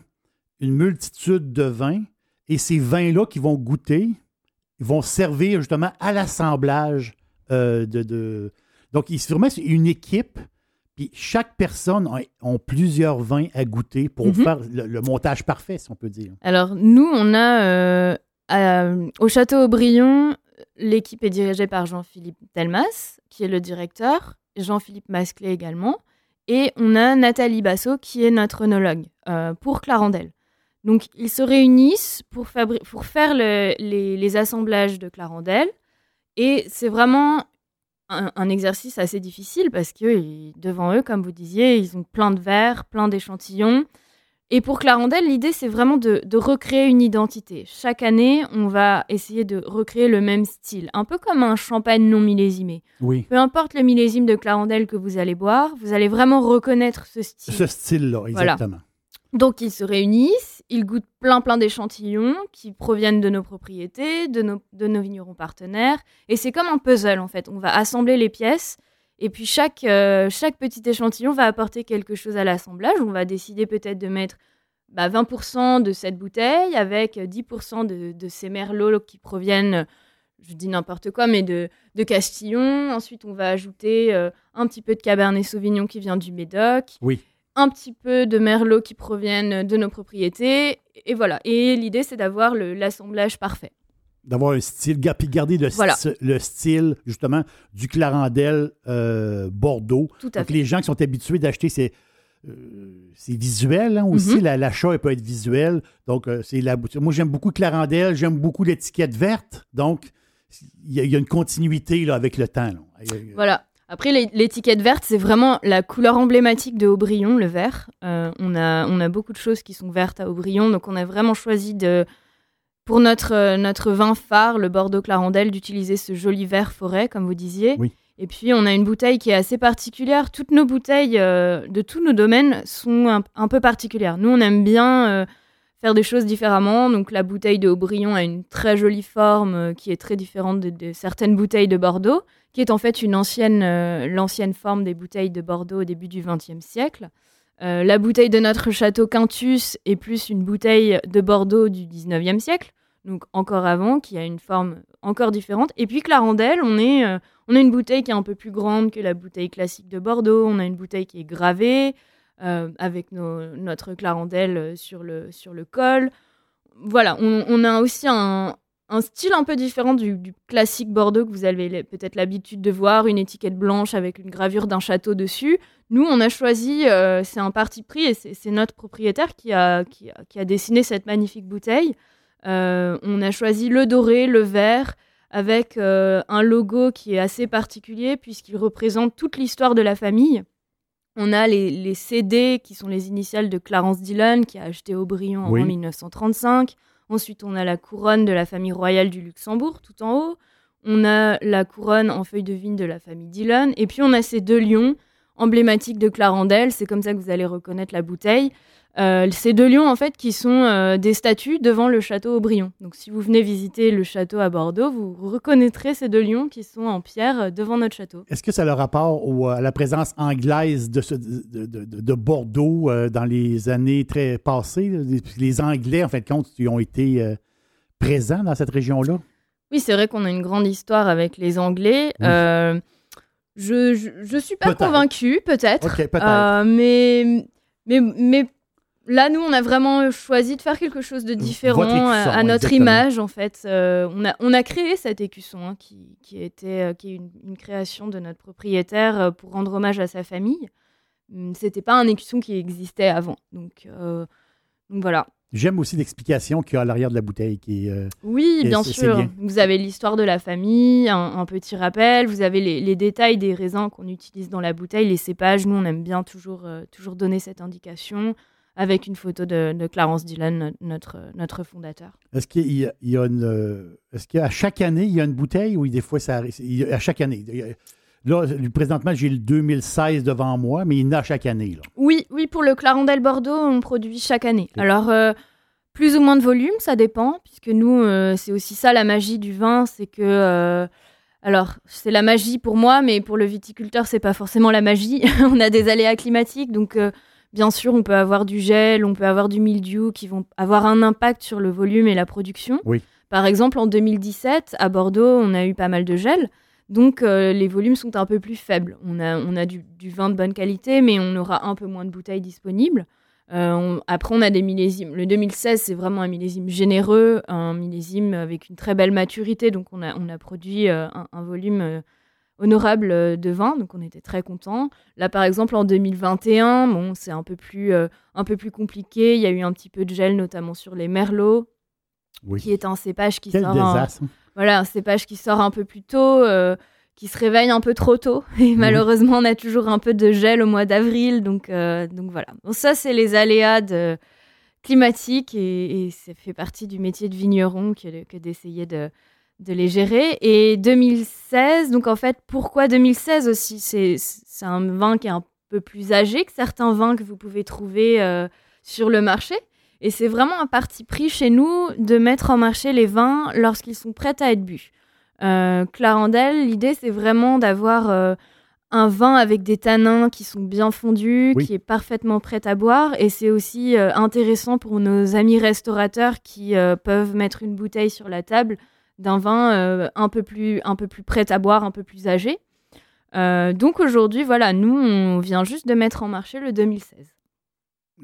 une multitude de vins. Et ces vins-là qu'ils vont goûter, ils vont servir justement à l'assemblage euh, de, de- Donc, ils- vraiment, c'est une équipe. Puis chaque personne a, ont plusieurs vins à goûter pour Mhm. faire le, le montage parfait, si on peut dire. Alors nous, on a euh, à- au château Aubryon, l'équipe est dirigée par Jean-Philippe Telmas, qui est le directeur, Jean-Philippe Masclé également, et on a Nathalie Bassot, qui est notre œnologue euh, pour Clarendel. Donc ils se réunissent pour, pour faire le- les, les assemblages de Clarendel, et c'est vraiment un, un exercice assez difficile parce que ils- devant eux, comme vous disiez, ils ont plein de verres, plein d'échantillons. Et pour Clarendel, l'idée, c'est vraiment de, de recréer une identité. Chaque année, on va essayer de recréer le même style, un peu comme un champagne non millésimé. Oui. Peu importe le millésime de Clarendel que vous allez boire, vous allez vraiment reconnaître ce style. Ce style-là, Voilà. Donc, ils se réunissent, ils goûtent plein plein d'échantillons qui proviennent de nos propriétés, de nos, de nos vignerons partenaires. Et c'est comme un puzzle, en fait. On va assembler les pièces. Et puis, chaque, euh, chaque petit échantillon va apporter quelque chose à l'assemblage. On va décider peut-être de mettre bah, 20% de cette bouteille avec 10% de, de ces merlots qui proviennent, je dis n'importe quoi, mais de, de Castillon. Ensuite, on va ajouter euh, un petit peu de Cabernet Sauvignon qui vient du Médoc Oui. Un petit peu de merlot qui proviennent de nos propriétés. Et voilà. Et l'idée, c'est d'avoir l'assemblage parfait. d'avoir un style, puis garder le, Voilà. sti- le style, justement, du Clarendel euh, Bordeaux. Tout à Donc, fait. les gens qui sont habitués d'acheter, c'est euh, c'est visuel hein, aussi, Mhm. la- l'achat peut être visuel. Donc, euh, c'est la boutique. Moi, j'aime beaucoup Clarendel, j'aime beaucoup l'étiquette verte. Donc, il y, a- il y a une continuité là, avec le temps. là. Voilà. Après, l'é- l'étiquette verte, c'est vraiment la couleur emblématique de Aubryon, le vert. Euh, on, a, on a beaucoup de choses qui sont vertes à Aubryon, donc on a vraiment choisi de, pour notre, euh, notre vin phare, le Bordeaux Clarendel, d'utiliser ce joli vert forêt, comme vous disiez. Oui. Et puis, on a une bouteille qui est assez particulière. Toutes nos bouteilles euh, de tous nos domaines sont un, un peu particulières. Nous, on aime bien euh, faire des choses différemment. Donc, la bouteille de Aubryon a une très jolie forme euh, qui est très différente de, certaines bouteilles de Bordeaux qui est en fait une ancienne, euh, l'ancienne forme des bouteilles de Bordeaux au début du XXe siècle. Euh, la bouteille de notre château Quintus est plus une bouteille de Bordeaux du XIXe siècle, donc encore avant, qui a une forme encore différente. Et puis Clarendel, on, est, on a une bouteille qui est un peu plus grande que la bouteille classique de Bordeaux, on a une bouteille qui est gravée, avec nos- notre Clarendel euh, sur le, col. Voilà, on, a aussi un, style un peu différent du, classique Bordeaux que vous avez peut-être l'habitude de voir, une étiquette blanche avec une gravure d'un château dessus. Nous, on a choisi, euh, c'est un parti pris et c'est notre propriétaire qui a, dessiné cette magnifique bouteille. Euh, on a choisi le doré, le vert, avec euh, un logo qui est assez particulier puisqu'il représente toute l'histoire de la famille. On a les, les CD qui sont les initiales de Clarence Dillon qui a acheté Aubryon Oui. en 1935. Ensuite, on a la couronne de la famille royale du Luxembourg tout en haut. On a la couronne en feuille de vigne de la famille Dillon. Et puis, on a ces deux lions emblématiques de Clarendelle. C'est comme ça que vous allez reconnaître la bouteille. Euh, ces deux lions, en fait, qui sont euh, des statues devant le château Aubryon. Donc, si vous venez visiter le château à Bordeaux, vous reconnaîtrez ces deux lions qui sont en pierre euh, devant notre château. Est-ce que ça a le rapport au- à la présence anglaise de, ce- de, de- de- de Bordeaux euh, dans les années très passées? Les, les Anglais, en fait, compte, ils ont été euh, présents dans cette région-là? Oui, c'est vrai qu'on a une grande histoire avec les Anglais. Oui. Euh, je, je, je suis pas convaincue, peut-être. OK, peut-être. Euh, mais, mais, mais là, nous, on a vraiment choisi de faire quelque chose de différent écusson, à, à notre exactement. image, en fait. Euh, on, a, on a créé cet écusson hein, qui, qui, était, euh, qui est une, une création de notre propriétaire euh, pour rendre hommage à sa famille. Hum, C'était pas un écusson qui existait avant. Donc, euh, donc voilà. J'aime aussi l'explication qu'il y a à l'arrière de la bouteille. Qui euh, Oui, bien sûr. bien. Vous avez l'histoire de la famille, un, un petit rappel. Vous avez les, les détails des raisins qu'on utilise dans la bouteille, les cépages. Nous, on aime bien toujours, euh, toujours donner cette indication avec une photo de, de Clarence Dillon, no- notre, notre fondateur. Est-ce qu'il y a, il y a une. Est-ce qu'à chaque année, il y a une bouteille ou des fois ça arrive? À chaque année. Il y a- Là, présentement, j'ai le 2016 devant moi, mais il y en a chaque année. Là. Oui, oui, pour le Clarendelle Bordeaux, on produit chaque année. Alors, euh, plus ou moins de volume, ça dépend, puisque nous, euh, c'est aussi ça la magie du vin, c'est que. euh, alors, c'est la magie pour moi, mais pour le viticulteur, c'est pas forcément la magie. on a des aléas climatiques, donc euh, bien sûr, on peut avoir du gel, on peut avoir du mildiou qui vont avoir un impact sur le volume et la production. Oui. Par exemple, en 2017, à Bordeaux, on a eu pas mal de gel. Donc euh, les volumes sont un peu plus faibles. On a, on a du, du vin de bonne qualité, mais on aura un peu moins de bouteilles disponibles. Euh, on- après, on a des millésimes. Le 2016, c'est vraiment un millésime généreux, un millésime avec une très belle maturité. Donc on a, on a produit euh, un, un volume honorable euh, de vin, donc on était très contents. Là, par exemple, en 2021, bon, c'est un peu plus, euh, un peu plus compliqué. Il y a eu un petit peu de gel, notamment sur les merlots, Oui. qui est un cépage qui Quel sort. hein. voilà, un cépage qui sort un peu plus tôt, euh, qui se réveille un peu trop tôt. Et malheureusement, on a toujours un peu de gel au mois d'avril. Donc, euh, donc voilà. Bon, ça, c'est les aléas de- climatiques et, et ça fait partie du métier de vigneron que, que d'essayer de, de les gérer. Et 2016, donc en fait, pourquoi 2016 aussi? C'est un vin qui est un peu plus âgé que certains vins que vous pouvez trouver euh, sur le marché. Et c'est vraiment un parti pris chez nous de mettre en marché les vins lorsqu'ils sont prêts à être bu. Euh, Clarendelle, l'idée c'est vraiment d'avoir euh, un vin avec des tanins qui sont bien fondus, Oui. qui est parfaitement prêt à boire. Et c'est aussi euh, intéressant pour nos amis restaurateurs qui peuvent mettre une bouteille sur la table d'un vin euh, un, peu plus, un peu plus prêt à boire, un peu plus âgé. Euh, donc aujourd'hui, voilà, nous, on vient juste de mettre en marché le 2016.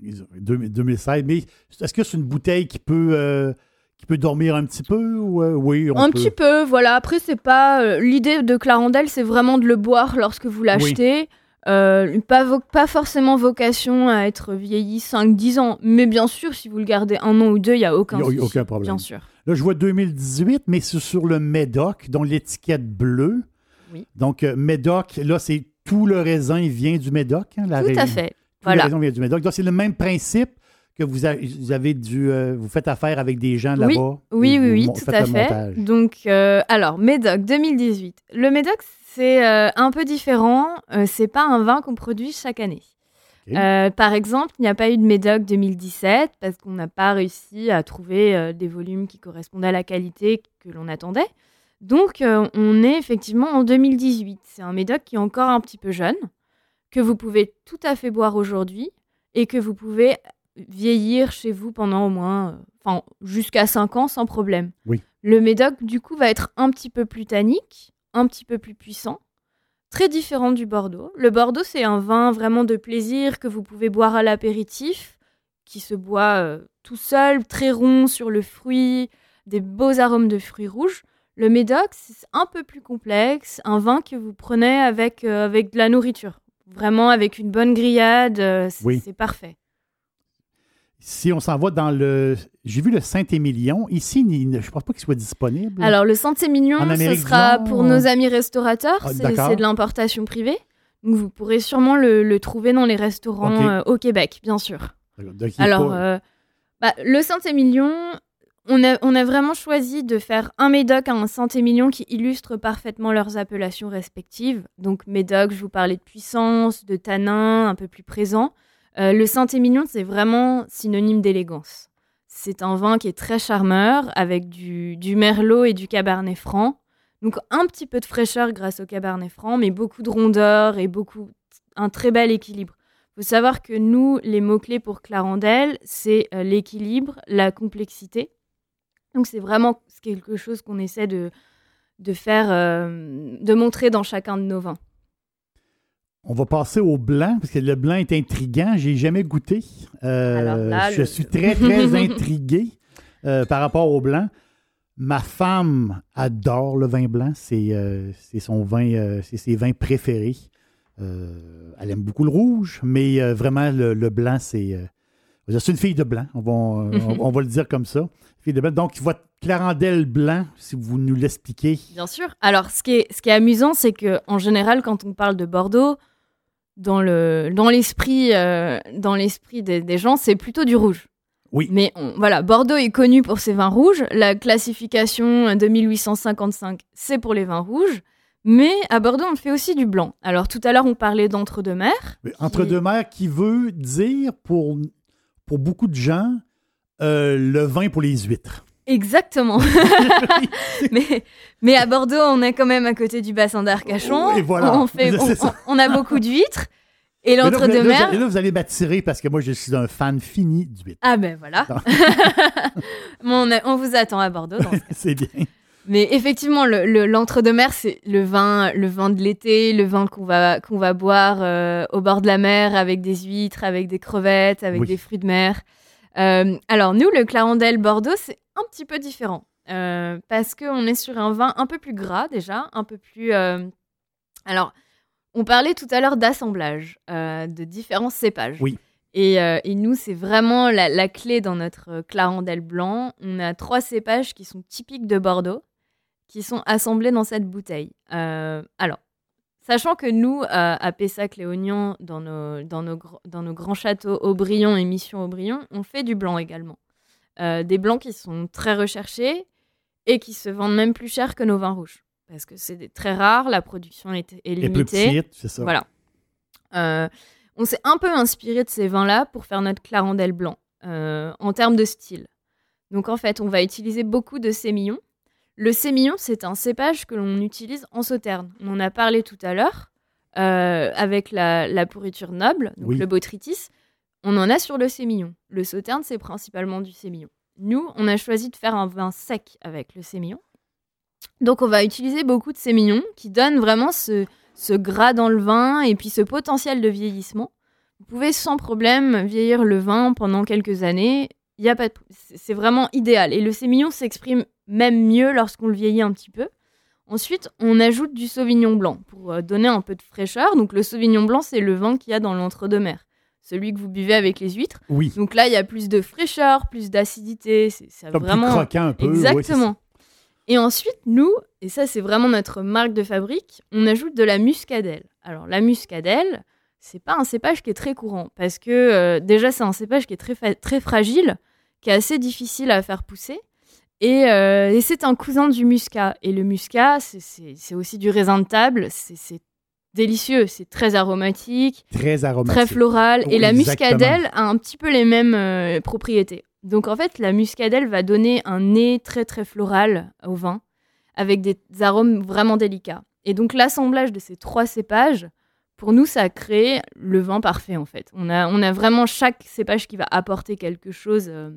Ils ont- deux- 2016. Mais est-ce que c'est une bouteille qui peut, euh, qui peut dormir un petit peu? Ou, euh, oui, on un peut. petit peu, voilà. Après, c'est pas l'idée de Clarendelle, c'est vraiment de le boire lorsque vous l'achetez. Euh, pas, forcément vocation à être vieilli 5-10 ans, mais bien sûr, si vous le gardez un an ou deux, il n'y a aucun y a aucun problème. Bien sûr. Là, je vois 2018, mais c'est sur le Médoc, dont l'étiquette bleue. Oui. Donc, euh, Médoc, là, c'est tout le raisin vient du Médoc. hein, la Tout à fait. Tout Voilà. le raisin vient du Médoc. Donc, c'est le même principe que vous, a- vous avez dû. euh, vous faites affaire avec des gens là-bas. Oui, oui, oui, tout à fait. montage. Donc, euh, alors, Médoc 2018. Le Médoc, c'est euh, un peu différent. Euh, c'est pas un vin qu'on produit chaque année. Euh, par exemple, il n'y a pas eu de Médoc 2017 parce qu'on n'a pas réussi à trouver euh, des volumes qui correspondaient à la qualité que l'on attendait. Donc, on est effectivement en 2018. C'est un Médoc qui est encore un petit peu jeune, que vous pouvez tout à fait boire aujourd'hui et que vous pouvez vieillir chez vous pendant au moins, enfin, jusqu'à 5 ans sans problème. Oui. Le Médoc, du coup, va être un petit peu plus tannique, un petit peu plus puissant, très différent du Bordeaux. Le Bordeaux, c'est un vin vraiment de plaisir que vous pouvez boire à l'apéritif, qui se boit euh, tout seul, très rond sur le fruit, des beaux arômes de fruits rouges. Le médoc, c'est un peu plus complexe, un vin que vous prenez avec, euh, avec de la nourriture. Vraiment avec une bonne grillade, euh, c'est Oui. parfait. Si on s'en va dans le. J'ai vu le Saint-Émilion. Ici, je ne pense pas qu'il soit disponible. Alors, le Saint-Émilion, ce sera pour nos amis restaurateurs. Ah, c'est de l'importation privée. Donc, vous pourrez sûrement le, le trouver dans les restaurants euh, au Québec, bien sûr. Donc, Alors, pas- euh, bah, le Saint-Émilion, on a, on a vraiment choisi de faire un médoc à un Saint-Émilion qui illustre parfaitement leurs appellations respectives. Donc, médoc, je vous parlais de puissance, de tanin, un peu plus présent. Euh, le Saint-Émilion, c'est vraiment synonyme d'élégance. C'est un vin qui est très charmeur, avec du, du merlot et du cabernet franc. Donc, un petit peu de fraîcheur grâce au cabernet franc, mais beaucoup de rondeur et beaucoup, un très bel équilibre faut savoir que nous, les mots-clés pour Clarendelle, c'est euh, l'équilibre, la complexité. Donc c'est vraiment quelque chose qu'on essaie de, de faire, euh, de montrer dans chacun de nos vins. On va passer au blanc, parce que le blanc est intriguant. J'ai jamais goûté. Euh, là, je le- suis très, très intrigué euh, par rapport au blanc. Ma femme adore le vin blanc. C'est euh, son vin, c'est ses vins préférés. Elle aime beaucoup le rouge, mais vraiment, le, le blanc, c'est. c'est une fille de blanc. On va, on, on va le dire comme ça. Fille de blanc. Donc, votre clarendelle blanc, si vous nous l'expliquez. Bien sûr. Alors ce qui est, ce qui est amusant, c'est que en général, quand on parle de Bordeaux, dans le dans l'esprit euh, dans l'esprit des, des gens, c'est plutôt du rouge. Oui. Mais on- voilà, Bordeaux est connu pour ses vins rouges. La classification de 1855, c'est pour les vins rouges. Mais à Bordeaux, on fait aussi du blanc. Alors tout à l'heure, on parlait d'entre-deux-mers. Entre deux mers qui veut dire pour, pour beaucoup de gens euh, le vin pour les huîtres. Exactement. mais, mais à Bordeaux, on est quand même à côté du bassin d'Arcachon. Et voilà. On, fait, on, a beaucoup d'huîtres. Et vous- l'entre-deux-mers. Là, vous allez m'attirer parce que moi, je suis un fan fini d'huîtres. Ah ben voilà. On, a- on vous attend à Bordeaux. ce. C'est bien. Mais effectivement, le- le- l'entre-deux-mer, c'est le vin, le vin de l'été, le vin qu'on va, qu'on va boire euh, au bord de la mer avec des huîtres, avec des crevettes, avec Oui. des fruits de mer. Euh, alors nous, le Clarendelle Bordeaux, c'est un petit peu différent. Euh, parce qu'on est sur un vin un peu plus gras déjà, un peu plus... euh, Alors, on parlait tout à l'heure d'assemblage, euh, de différents cépages. Oui. Et, euh, et nous, c'est vraiment la, la clé dans notre Clarendelle blanc. On a trois cépages qui sont typiques de Bordeaux, qui sont assemblés dans cette bouteille. Alors, sachant que nous, à, Pessac-Léognan, dans nos, dans, nos, dans nos grands châteaux Aubryon et Mission Aubryon, on fait du blanc également. Euh, des blancs qui sont très recherchés et qui se vendent même plus cher que nos vins rouges. Parce que c'est très rare, la production est, est Et plus limitée. petite, c'est ça. Voilà. Euh, on s'est un peu inspiré de ces vins-là pour faire notre clarendelle blanc euh, en termes de style. Donc en fait, on va utiliser beaucoup de sémillon. Le sémillon, c'est un cépage que l'on utilise en sauterne. On en a parlé tout à l'heure euh, avec la, la pourriture noble, donc Oui. le botrytis. On en a sur le sémillon. Le sauterne, c'est principalement du sémillon. Nous, on a choisi de faire un vin sec avec le sémillon. Donc on va utiliser beaucoup de sémillon qui donne vraiment ce, gras dans le vin et puis ce potentiel de vieillissement. Vous pouvez sans problème vieillir le vin pendant quelques années. Y a pas de- c'est vraiment idéal. Et le sémillon s'exprime même mieux lorsqu'on le vieillit un petit peu. Ensuite, on ajoute du sauvignon blanc pour euh, donner un peu de fraîcheur. Donc le sauvignon blanc, c'est le vin qu'il y a dans l'entre-deux-mer. Celui que vous buvez avec les huîtres. Oui. Donc là, il y a plus de fraîcheur, plus d'acidité. C'est Comme vraiment plus croquant un peu. ouais, Exactement. et ensuite, nous, et ça c'est vraiment notre marque de fabrique, on ajoute de la muscadelle. Alors la muscadelle, c'est pas un cépage qui est très courant parce que euh, déjà c'est un cépage qui est très, fa- très fragile, qui est assez difficile à faire pousser. Et, euh, et c'est un cousin du muscat. Et le muscat, c'est- c'est c'est aussi du raisin de table. C'est c'est délicieux, c'est très aromatique. Très aromatique. très floral. Et la exactement. muscadelle a un petit peu les mêmes euh, propriétés. Donc en fait, la muscadelle va donner un nez très très floral au vin, avec des arômes vraiment délicats. Et donc l'assemblage de ces trois cépages, pour nous, ça a créé le vin parfait en fait. On a, on a vraiment chaque cépage qui va apporter quelque chose euh,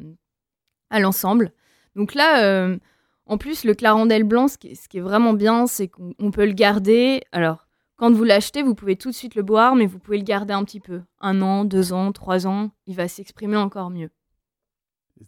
à l'ensemble. Donc là, euh, en plus, le clarendelle blanc, ce qui est, ce qui est vraiment bien, c'est qu'on on peut le garder. Alors, quand vous l'achetez, vous pouvez tout de suite le boire, mais vous pouvez le garder un petit peu. Un an, deux ans, trois ans, il va s'exprimer encore mieux.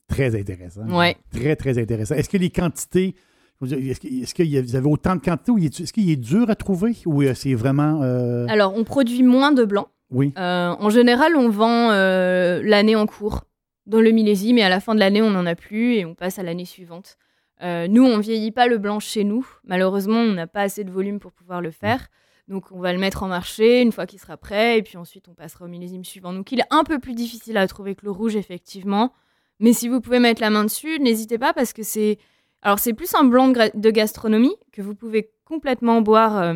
Très intéressant. Ouais. Très, très intéressant. Est-ce que les quantités. Est-ce que, est-ce que vous avez autant de quantités ou est- est-ce qu'il est dur à trouver ou euh, c'est vraiment. euh, Alors, on produit moins de blanc. oui. Euh, en général, on vend euh, l'année en cours dans le millésime et à la fin de l'année, on n'en a plus et on passe à l'année suivante. Nous, on vieillit pas le blanc chez nous. Malheureusement, on n'a pas assez de volume pour pouvoir le faire. Donc, on va le mettre en marché une fois qu'il sera prêt et puis ensuite, on passera au millésime suivant. Donc, il est un peu plus difficile à trouver que le rouge, effectivement. Mais si vous pouvez mettre la main dessus, n'hésitez pas parce que c'est. Alors, c'est plus un blanc de, gastronomie que vous pouvez complètement boire euh,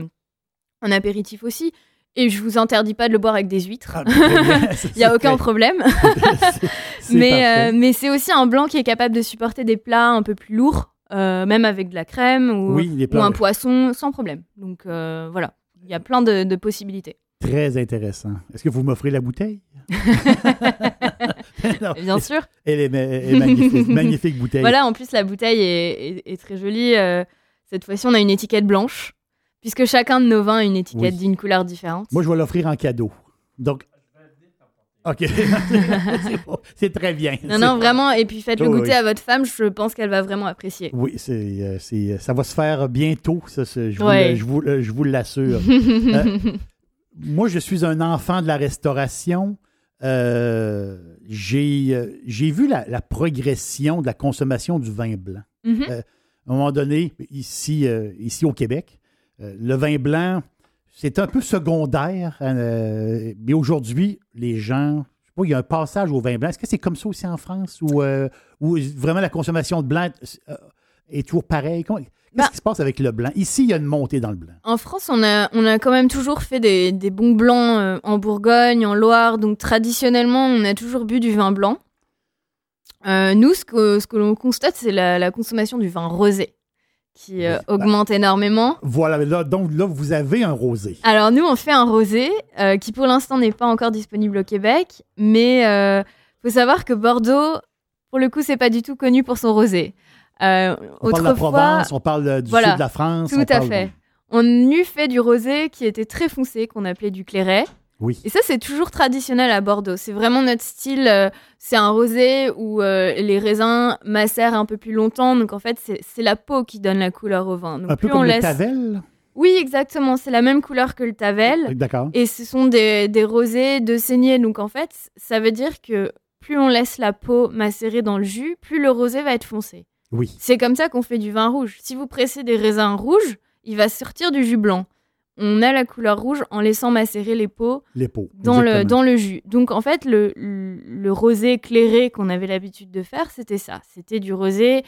en apéritif aussi. Et je vous interdis pas de le boire avec des huîtres. Ah. Il n'y a aucun problème. mais euh, mais c'est aussi un blanc qui est capable de supporter des plats un peu plus lourds, euh, même avec de la crème ou, oui, un poisson, sans problème. Donc euh, voilà, il y a plein de, de possibilités. Très intéressant. Est-ce que vous m'offrez la bouteille? Non, bien sûr. Elle est, ma- elle est magnifique. magnifique bouteille. Voilà, en plus la bouteille est, est- est très jolie. euh, cette fois-ci, on a une étiquette blanche, puisque chacun de nos vins a une étiquette Oui. d'une couleur différente. Moi, je vais l'offrir en cadeau. Donc. OK. c'est très bien. non, non, vraiment. Et puis faites-le goûter oui. à votre femme. Je pense qu'elle va vraiment apprécier. Oui, c'est, euh, c'est, ça va se faire bientôt, ça, je, vous, Ouais. je, vous, je vous l'assure. Euh, Moi, je suis un enfant de la restauration. Euh, j'ai, euh, j'ai vu la, la progression de la consommation du vin blanc. Mhm. À un moment donné, ici, euh, ici au Québec, euh, le vin blanc, c'est un peu secondaire. euh, mais aujourd'hui, les gens, je sais pas, il y a un passage au vin blanc. Est-ce que c'est comme ça aussi en France ou euh, vraiment la consommation de blanc euh, est toujours pareille? Qu'est-ce Bah- qui se passe avec le blanc? Ici, il y a une montée dans le blanc. En France, on a, on a quand même toujours fait des, des bons blancs euh, en Bourgogne, en Loire. Donc, traditionnellement, on a toujours bu du vin blanc. Euh, nous, ce que, ce que l'on constate, c'est la, la consommation du vin rosé qui euh, augmente énormément. Voilà, là, donc là, vous avez un rosé. Alors, nous, on fait un rosé euh, qui, pour l'instant, n'est pas encore disponible au Québec. Mais il faut savoir que Bordeaux, pour le coup, c'est pas du tout connu pour son rosé. Euh, On parle de la Provence, on parle euh, du Voilà, sud de la France. tout on à parle- fait. On eut fait du rosé qui était très foncé, qu'on appelait du clairet. Oui. Et ça, c'est toujours traditionnel à Bordeaux. C'est vraiment notre style. euh, c'est un rosé où euh, les raisins macèrent un peu plus longtemps. Donc, en fait, c'est la peau qui donne la couleur au vin. Donc, Un peu plus comme on le laisse... Tavel. Oui, exactement. C'est la même couleur que le Tavel. D'accord. Et ce sont des, des rosés de saignée. Donc, en fait, ça veut dire que plus on laisse la peau macérer dans le jus, plus le rosé va être foncé. Oui. C'est comme ça qu'on fait du vin rouge. Si vous pressez des raisins rouges, il va sortir du jus blanc. On a la couleur rouge en laissant macérer les peaux Les peaux. dans le, exactement. dans le jus. Donc en fait, le rosé éclairé qu'on avait l'habitude de faire, c'était ça. C'était du rosé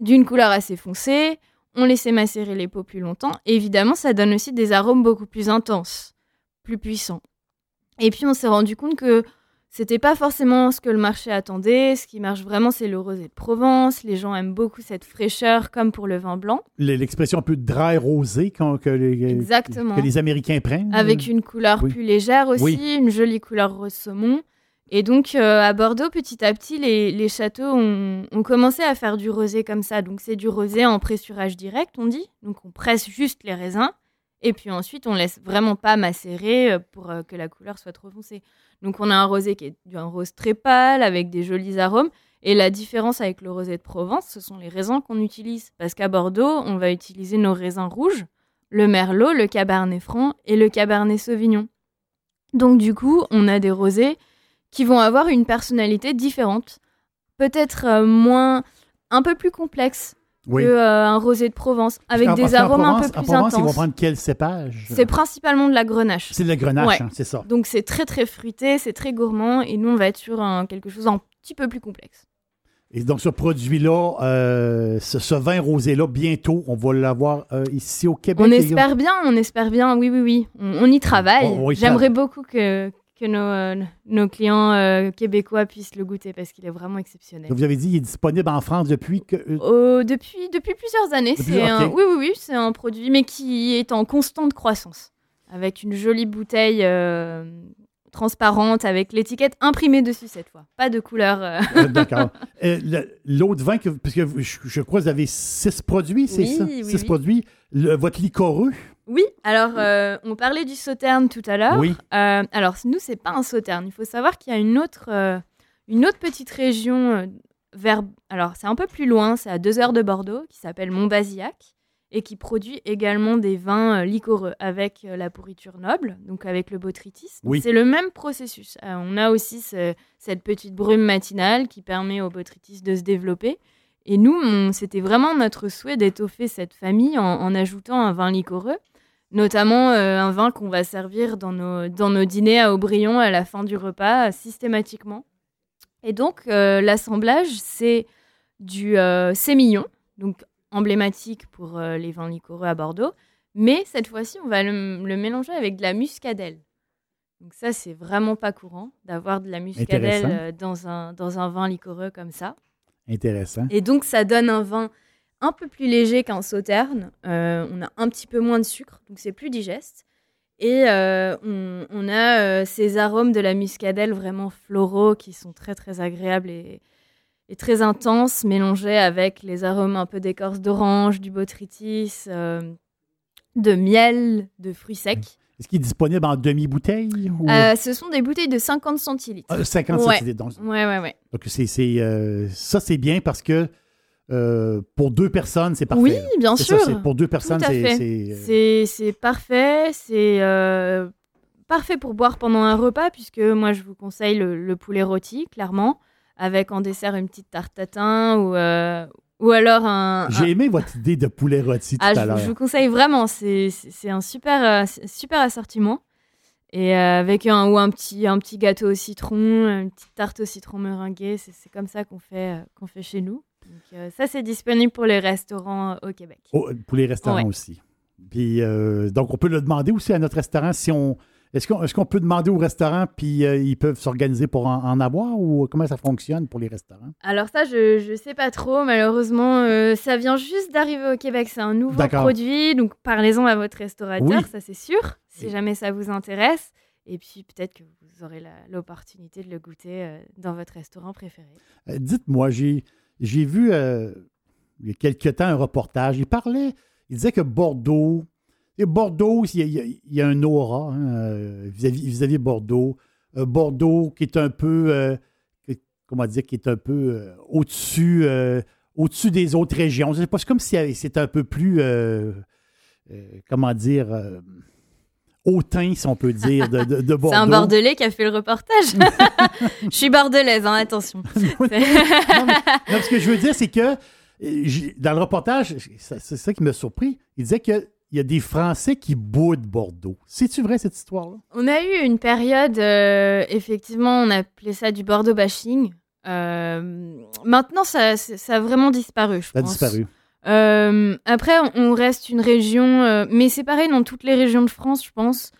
d'une couleur assez foncée. On laissait macérer les peaux plus longtemps. Et évidemment, ça donne aussi des arômes beaucoup plus intenses, plus puissants. Et puis on s'est rendu compte que c'était pas forcément ce que le marché attendait. Ce qui marche vraiment, c'est le rosé de Provence. Les gens aiment beaucoup cette fraîcheur, comme pour le vin blanc, Le- L'expression un peu dry rosé que, les, Exactement. que les Américains prennent. avec une couleur Oui. plus légère aussi, Oui. une jolie couleur rose saumon. Et donc euh, à Bordeaux, petit à petit, les, les châteaux ont, ont commencé à faire du rosé comme ça. Donc c'est du rosé en pressurage direct, on dit. Donc on presse juste les raisins. Et puis ensuite, on laisse vraiment pas macérer euh, pour euh, que la couleur soit trop foncée. Donc on a un rosé qui est un rose très pâle avec des jolis arômes. Et la différence avec le rosé de Provence, ce sont les raisins qu'on utilise. Parce qu'à Bordeaux, on va utiliser nos raisins rouges, le merlot, le cabernet franc et le cabernet sauvignon. Donc du coup, on a des rosés qui vont avoir une personnalité différente, peut-être euh, moins, un peu plus complexe Oui. que euh, un rosé de Provence, avec des arômes un peu plus En Provence, ils vont prendre quel cépage? C'est principalement de la grenache. C'est le grenache, Ouais. hein, c'est ça. Donc c'est très très fruité, c'est très gourmand, et nous on va être sur un- quelque chose un petit peu plus complexe. Et donc, ce produit-là, euh, ce, ce vin rosé-là, bientôt, on va l'avoir euh, ici au Québec. On espère bien, on espère bien, oui oui oui, on, on y travaille. J'aimerais beaucoup que, que nos, euh, nos clients euh, québécois puissent le goûter parce qu'il est vraiment exceptionnel. Vous avez dit qu'il est disponible en France depuis que. euh, depuis, depuis plusieurs années. Depuis- un, oui, oui, oui, c'est un produit, mais qui est en constante croissance. Avec une jolie bouteille euh, transparente, avec l'étiquette imprimée dessus cette fois. Pas de couleur. euh. euh, D'accord. Euh, L'autre vin, que, parce que je, je crois que vous avez six produits, c'est Oui, ça? oui, six oui. produits. Le- votre licoreux, Oui, alors euh, on parlait du sauterne tout à l'heure. oui. Alors nous, c'est pas un sauterne. Il faut savoir qu'il y a une autre, une autre petite région vers. Alors, c'est un peu plus loin, c'est à deux heures de Bordeaux, qui s'appelle Montbazillac et qui produit également des vins euh, liquoreux avec euh, la pourriture noble, donc avec le botrytis. Oui. C'est le même processus. Euh, on a aussi ce- cette petite brume matinale qui permet au botrytis de se développer. Et nous, c'était vraiment notre souhait d'étoffer cette famille en, en ajoutant un vin liquoreux, notamment euh, un vin qu'on va servir dans nos, dans nos dîners à Aubryon à la fin du repas, systématiquement. Et donc, euh, l'assemblage, c'est du sémillon, donc emblématique pour euh, les vins liquoreux à Bordeaux. Mais cette fois-ci, on va le, le mélanger avec de la muscadelle. Donc ça, c'est vraiment pas courant d'avoir de la muscadelle euh, dans un, dans un vin liquoreux comme ça. Intéressant. Et donc, ça donne un vin un peu plus léger qu'un sauterne. Euh, on a un petit peu moins de sucre, donc c'est plus digeste. Et euh, on, on a euh, ces arômes de la muscadelle vraiment floraux qui sont très très agréables et, et très intenses, mélangés avec les arômes un peu d'écorce d'orange, du botrytis, euh, de miel, de fruits secs. Est-ce qu'il est disponible en demi-bouteille ou? Euh, ce sont des bouteilles de 50 centilitres. Ah, 50 ouais. centilitres, donc, Ouais, ouais, ouais. donc c'est, c'est, euh, ça, c'est bien parce que euh, pour deux personnes, c'est parfait. Oui, bien sûr. ça, pour deux personnes, c'est. c'est, parfait, c'est parfait pour boire pendant un repas, puisque moi je vous conseille le, le poulet rôti, clairement, avec en dessert une petite tarte tatin ou, euh, ou alors un. J'ai un- aimé votre idée de poulet rôti tout Ah, à je, vous- l'heure. je vous conseille vraiment, c'est un super, euh, super assortiment. Et euh, avec un, ou un petit, un petit gâteau au citron, une petite tarte au citron meringuée, c'est comme ça qu'on fait, qu'on fait chez nous. Donc, ça, c'est disponible pour les restaurants au Québec. Oh, pour les restaurants Ouais. aussi. Puis, euh, donc, on peut le demander aussi à notre restaurant si on. Est-ce qu'on peut demander au restaurant puis euh, ils peuvent s'organiser pour en, en avoir ou comment ça fonctionne pour les restaurants? Alors ça, je je sais pas trop. Malheureusement, euh, ça vient juste d'arriver au Québec. C'est un nouveau produit, donc parlez-en à votre restaurateur, Oui. ça c'est sûr, si Et- jamais ça vous intéresse. Et puis peut-être que vous aurez l'opportunité de le goûter euh, dans votre restaurant préféré. Euh, Dites-moi, j'ai vu euh, il y a quelque temps un reportage. Il parlait, il disait que Bordeaux, et Bordeaux, il y a, il y un aura hein, euh, vis-à-vis Bordeaux. Euh, Bordeaux qui est un peu, euh, que- comment dire, qui est un peu euh, au-dessus au-dessus des autres régions. C'est comme si c'est un peu plus, comment dire, hautain, si on peut dire, de, de- de Bordeaux. C'est un Bordelais qui a fait le reportage. je suis bordelaise, hein, attention. non, mais- non, ce que je veux dire, c'est que dans le reportage, c'est ça qui m'a surpris. Il disait qu'il y a des Français qui boudent Bordeaux. C'est-tu vrai, cette histoire-là? On a eu une période, euh, effectivement, on appelait ça du Bordeaux bashing. Euh, maintenant, ça, ça a vraiment disparu, je Ça a pense. disparu. Euh, après, on- reste une région, mais c'est pareil dans toutes les régions de France, je pense.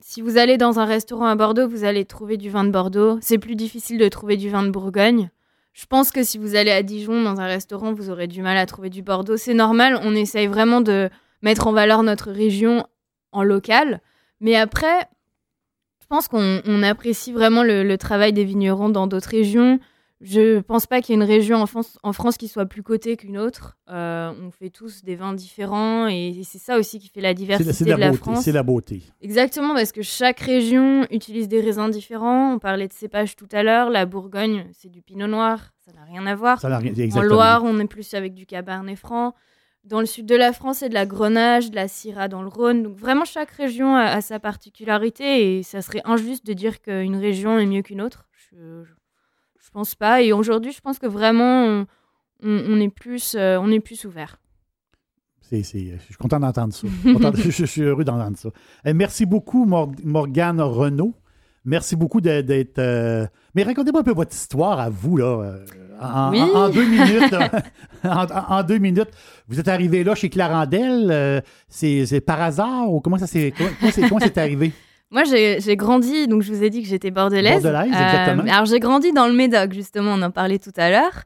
Si vous allez dans un restaurant à Bordeaux, vous allez trouver du vin de Bordeaux. C'est plus difficile de trouver du vin de Bourgogne. Je pense que si vous allez à Dijon dans un restaurant, vous aurez du mal à trouver du Bordeaux. C'est normal, on essaye vraiment de mettre en valeur notre région en local. Mais après, je pense qu'on on apprécie vraiment le, le travail des vignerons dans d'autres régions. Je pense pas qu'il y ait une région en France, en France qui soit plus cotée qu'une autre. Euh, on fait tous des vins différents et c'est ça aussi qui fait la diversité la- de la la beauté. France. C'est la beauté. Exactement, parce que chaque région utilise des raisins différents. On parlait de cépage tout à l'heure. La Bourgogne, c'est du pinot noir. Ça n'a rien à voir. Ça n'a rien- En. Loire, on est plus avec du cabernet franc. Dans le sud de la France, c'est de la Grenache, de la Syrah dans le Rhône. Donc vraiment, chaque région a, a sa particularité et ça serait injuste de dire qu'une région est mieux qu'une autre. Je, je pense pas. Et aujourd'hui, je pense que vraiment, on, on- on est plus, euh, on est plus ouvert. C'est- je suis content d'entendre ça. Je, je suis heureux d'entendre ça. Euh, merci beaucoup, Mor- Morgane Renault. Merci beaucoup d'être. euh, Mais racontez-moi un peu votre histoire à vous, là. euh, En, Oui. en- en deux minutes. en, deux minutes. Vous êtes arrivé là chez Clarendel. euh, c'est par hasard ou comment ça s'est comment, comment c'est comment c'est arrivé? Moi, j'ai grandi, donc je vous ai dit que j'étais bordelaise. Bordelaise, exactement. alors, j'ai grandi dans le Médoc, justement, on en parlait tout à l'heure.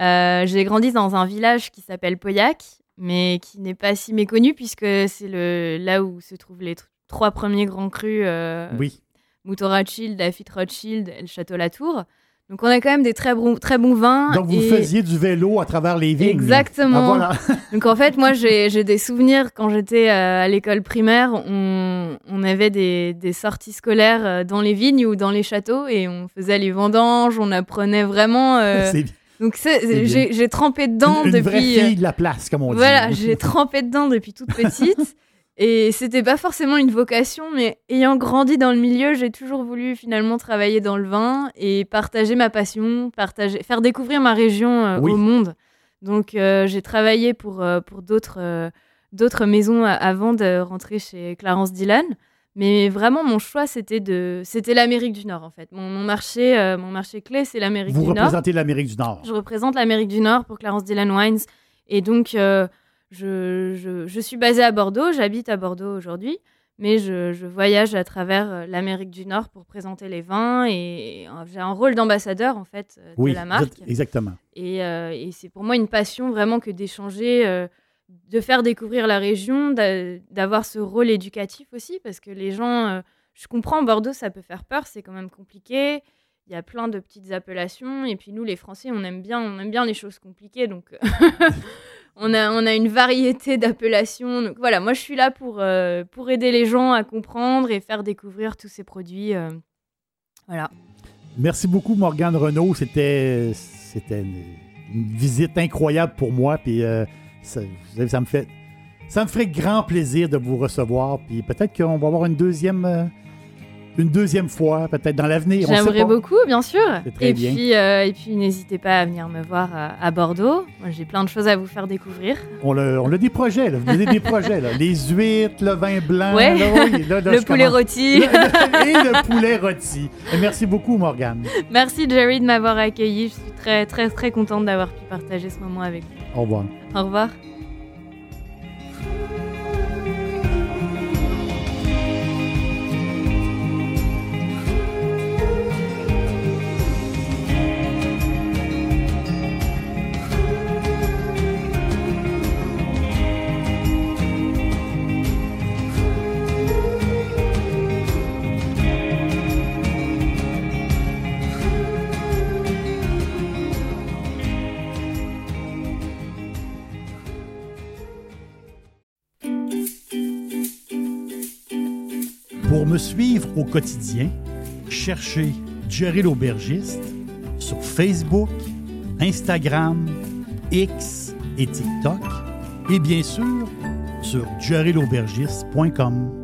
Euh, j'ai grandi dans un village qui s'appelle Pauillac, mais qui n'est pas si méconnu, puisque c'est là où se trouvent les tr- trois premiers grands crus, euh, Oui. Mouton Rothschild, Lafitte Rothschild et le Château Latour. Donc on a quand même des très bons, très bons vins. Donc, vous et- faisiez du vélo à travers les vignes. Exactement. Ah, voilà. Donc en fait, moi, j'ai des souvenirs quand j'étais euh, à l'école primaire. On, on avait des, des sorties scolaires euh, dans les vignes ou dans les châteaux et on faisait les vendanges. On apprenait vraiment. euh, C'est donc bien. j'ai j'ai trempé dedans une, une vraie depuis. euh, fille de la place, comme on voilà, dit. j'ai trempé dedans depuis toute petite. Et c'était pas forcément une vocation, mais ayant grandi dans le milieu, j'ai toujours voulu finalement travailler dans le vin et partager ma passion, partager, faire découvrir ma région euh, Oui. au monde. Donc euh, j'ai travaillé pour, euh, pour d'autres d'autres maisons avant de rentrer chez Clarence Dillon. Mais vraiment, mon choix, c'était de, c'était l'Amérique du Nord en fait. Mon, mon marché, mon marché clé, c'est l'Amérique Vous du Nord. représentez l'Amérique du Nord. Je représente l'Amérique du Nord pour Clarence Dillon Wines. Et donc, je, je, je suis basée à Bordeaux, j'habite à Bordeaux aujourd'hui, mais je, je voyage à travers euh, l'Amérique du Nord pour présenter les vins et, euh, j'ai un rôle d'ambassadeur en fait euh, Oui, de la marque. exactement. Et, euh, et c'est pour moi une passion vraiment que d'échanger, euh, de faire découvrir la région, d'a- d'avoir ce rôle éducatif aussi, parce que les gens, euh, je comprends, Bordeaux, ça peut faire peur, c'est quand même compliqué. Il y a plein de petites appellations, et puis nous, les Français, on aime bien, on aime bien les choses compliquées, donc on, a, on a une variété d'appellations. Donc voilà, moi, je suis là pour, euh, pour aider les gens à comprendre et faire découvrir tous ces produits. euh, voilà. Merci beaucoup, Morgane Renault. C'était, c'était une, visite incroyable pour moi. Puis euh, ça, me fait, ça me ferait grand plaisir de vous recevoir. Puis peut-être qu'on va avoir une deuxième, une deuxième fois, peut-être dans l'avenir. J'aimerais beaucoup, bien sûr. Très et, bien. Puis, euh, et puis, n'hésitez pas à venir me voir à, à Bordeaux. J'ai plein de choses à vous faire découvrir. On a, on a des projets, là. Vous avez des projets, là. Les huîtres, le vin blanc. Ouais. là, oui, là, là, le poulet commence- rôti. Le- le- et le poulet rôti. Merci beaucoup, Morgane. Merci, Jerry, de m'avoir accueilli. Je suis très, très, très contente d'avoir pu partager ce moment avec vous. Au revoir. Au revoir. Me suivre au quotidien, cherchez Jerry l'aubergiste sur Facebook, Instagram, X et TikTok et bien sûr sur jerrylaubergiste.com.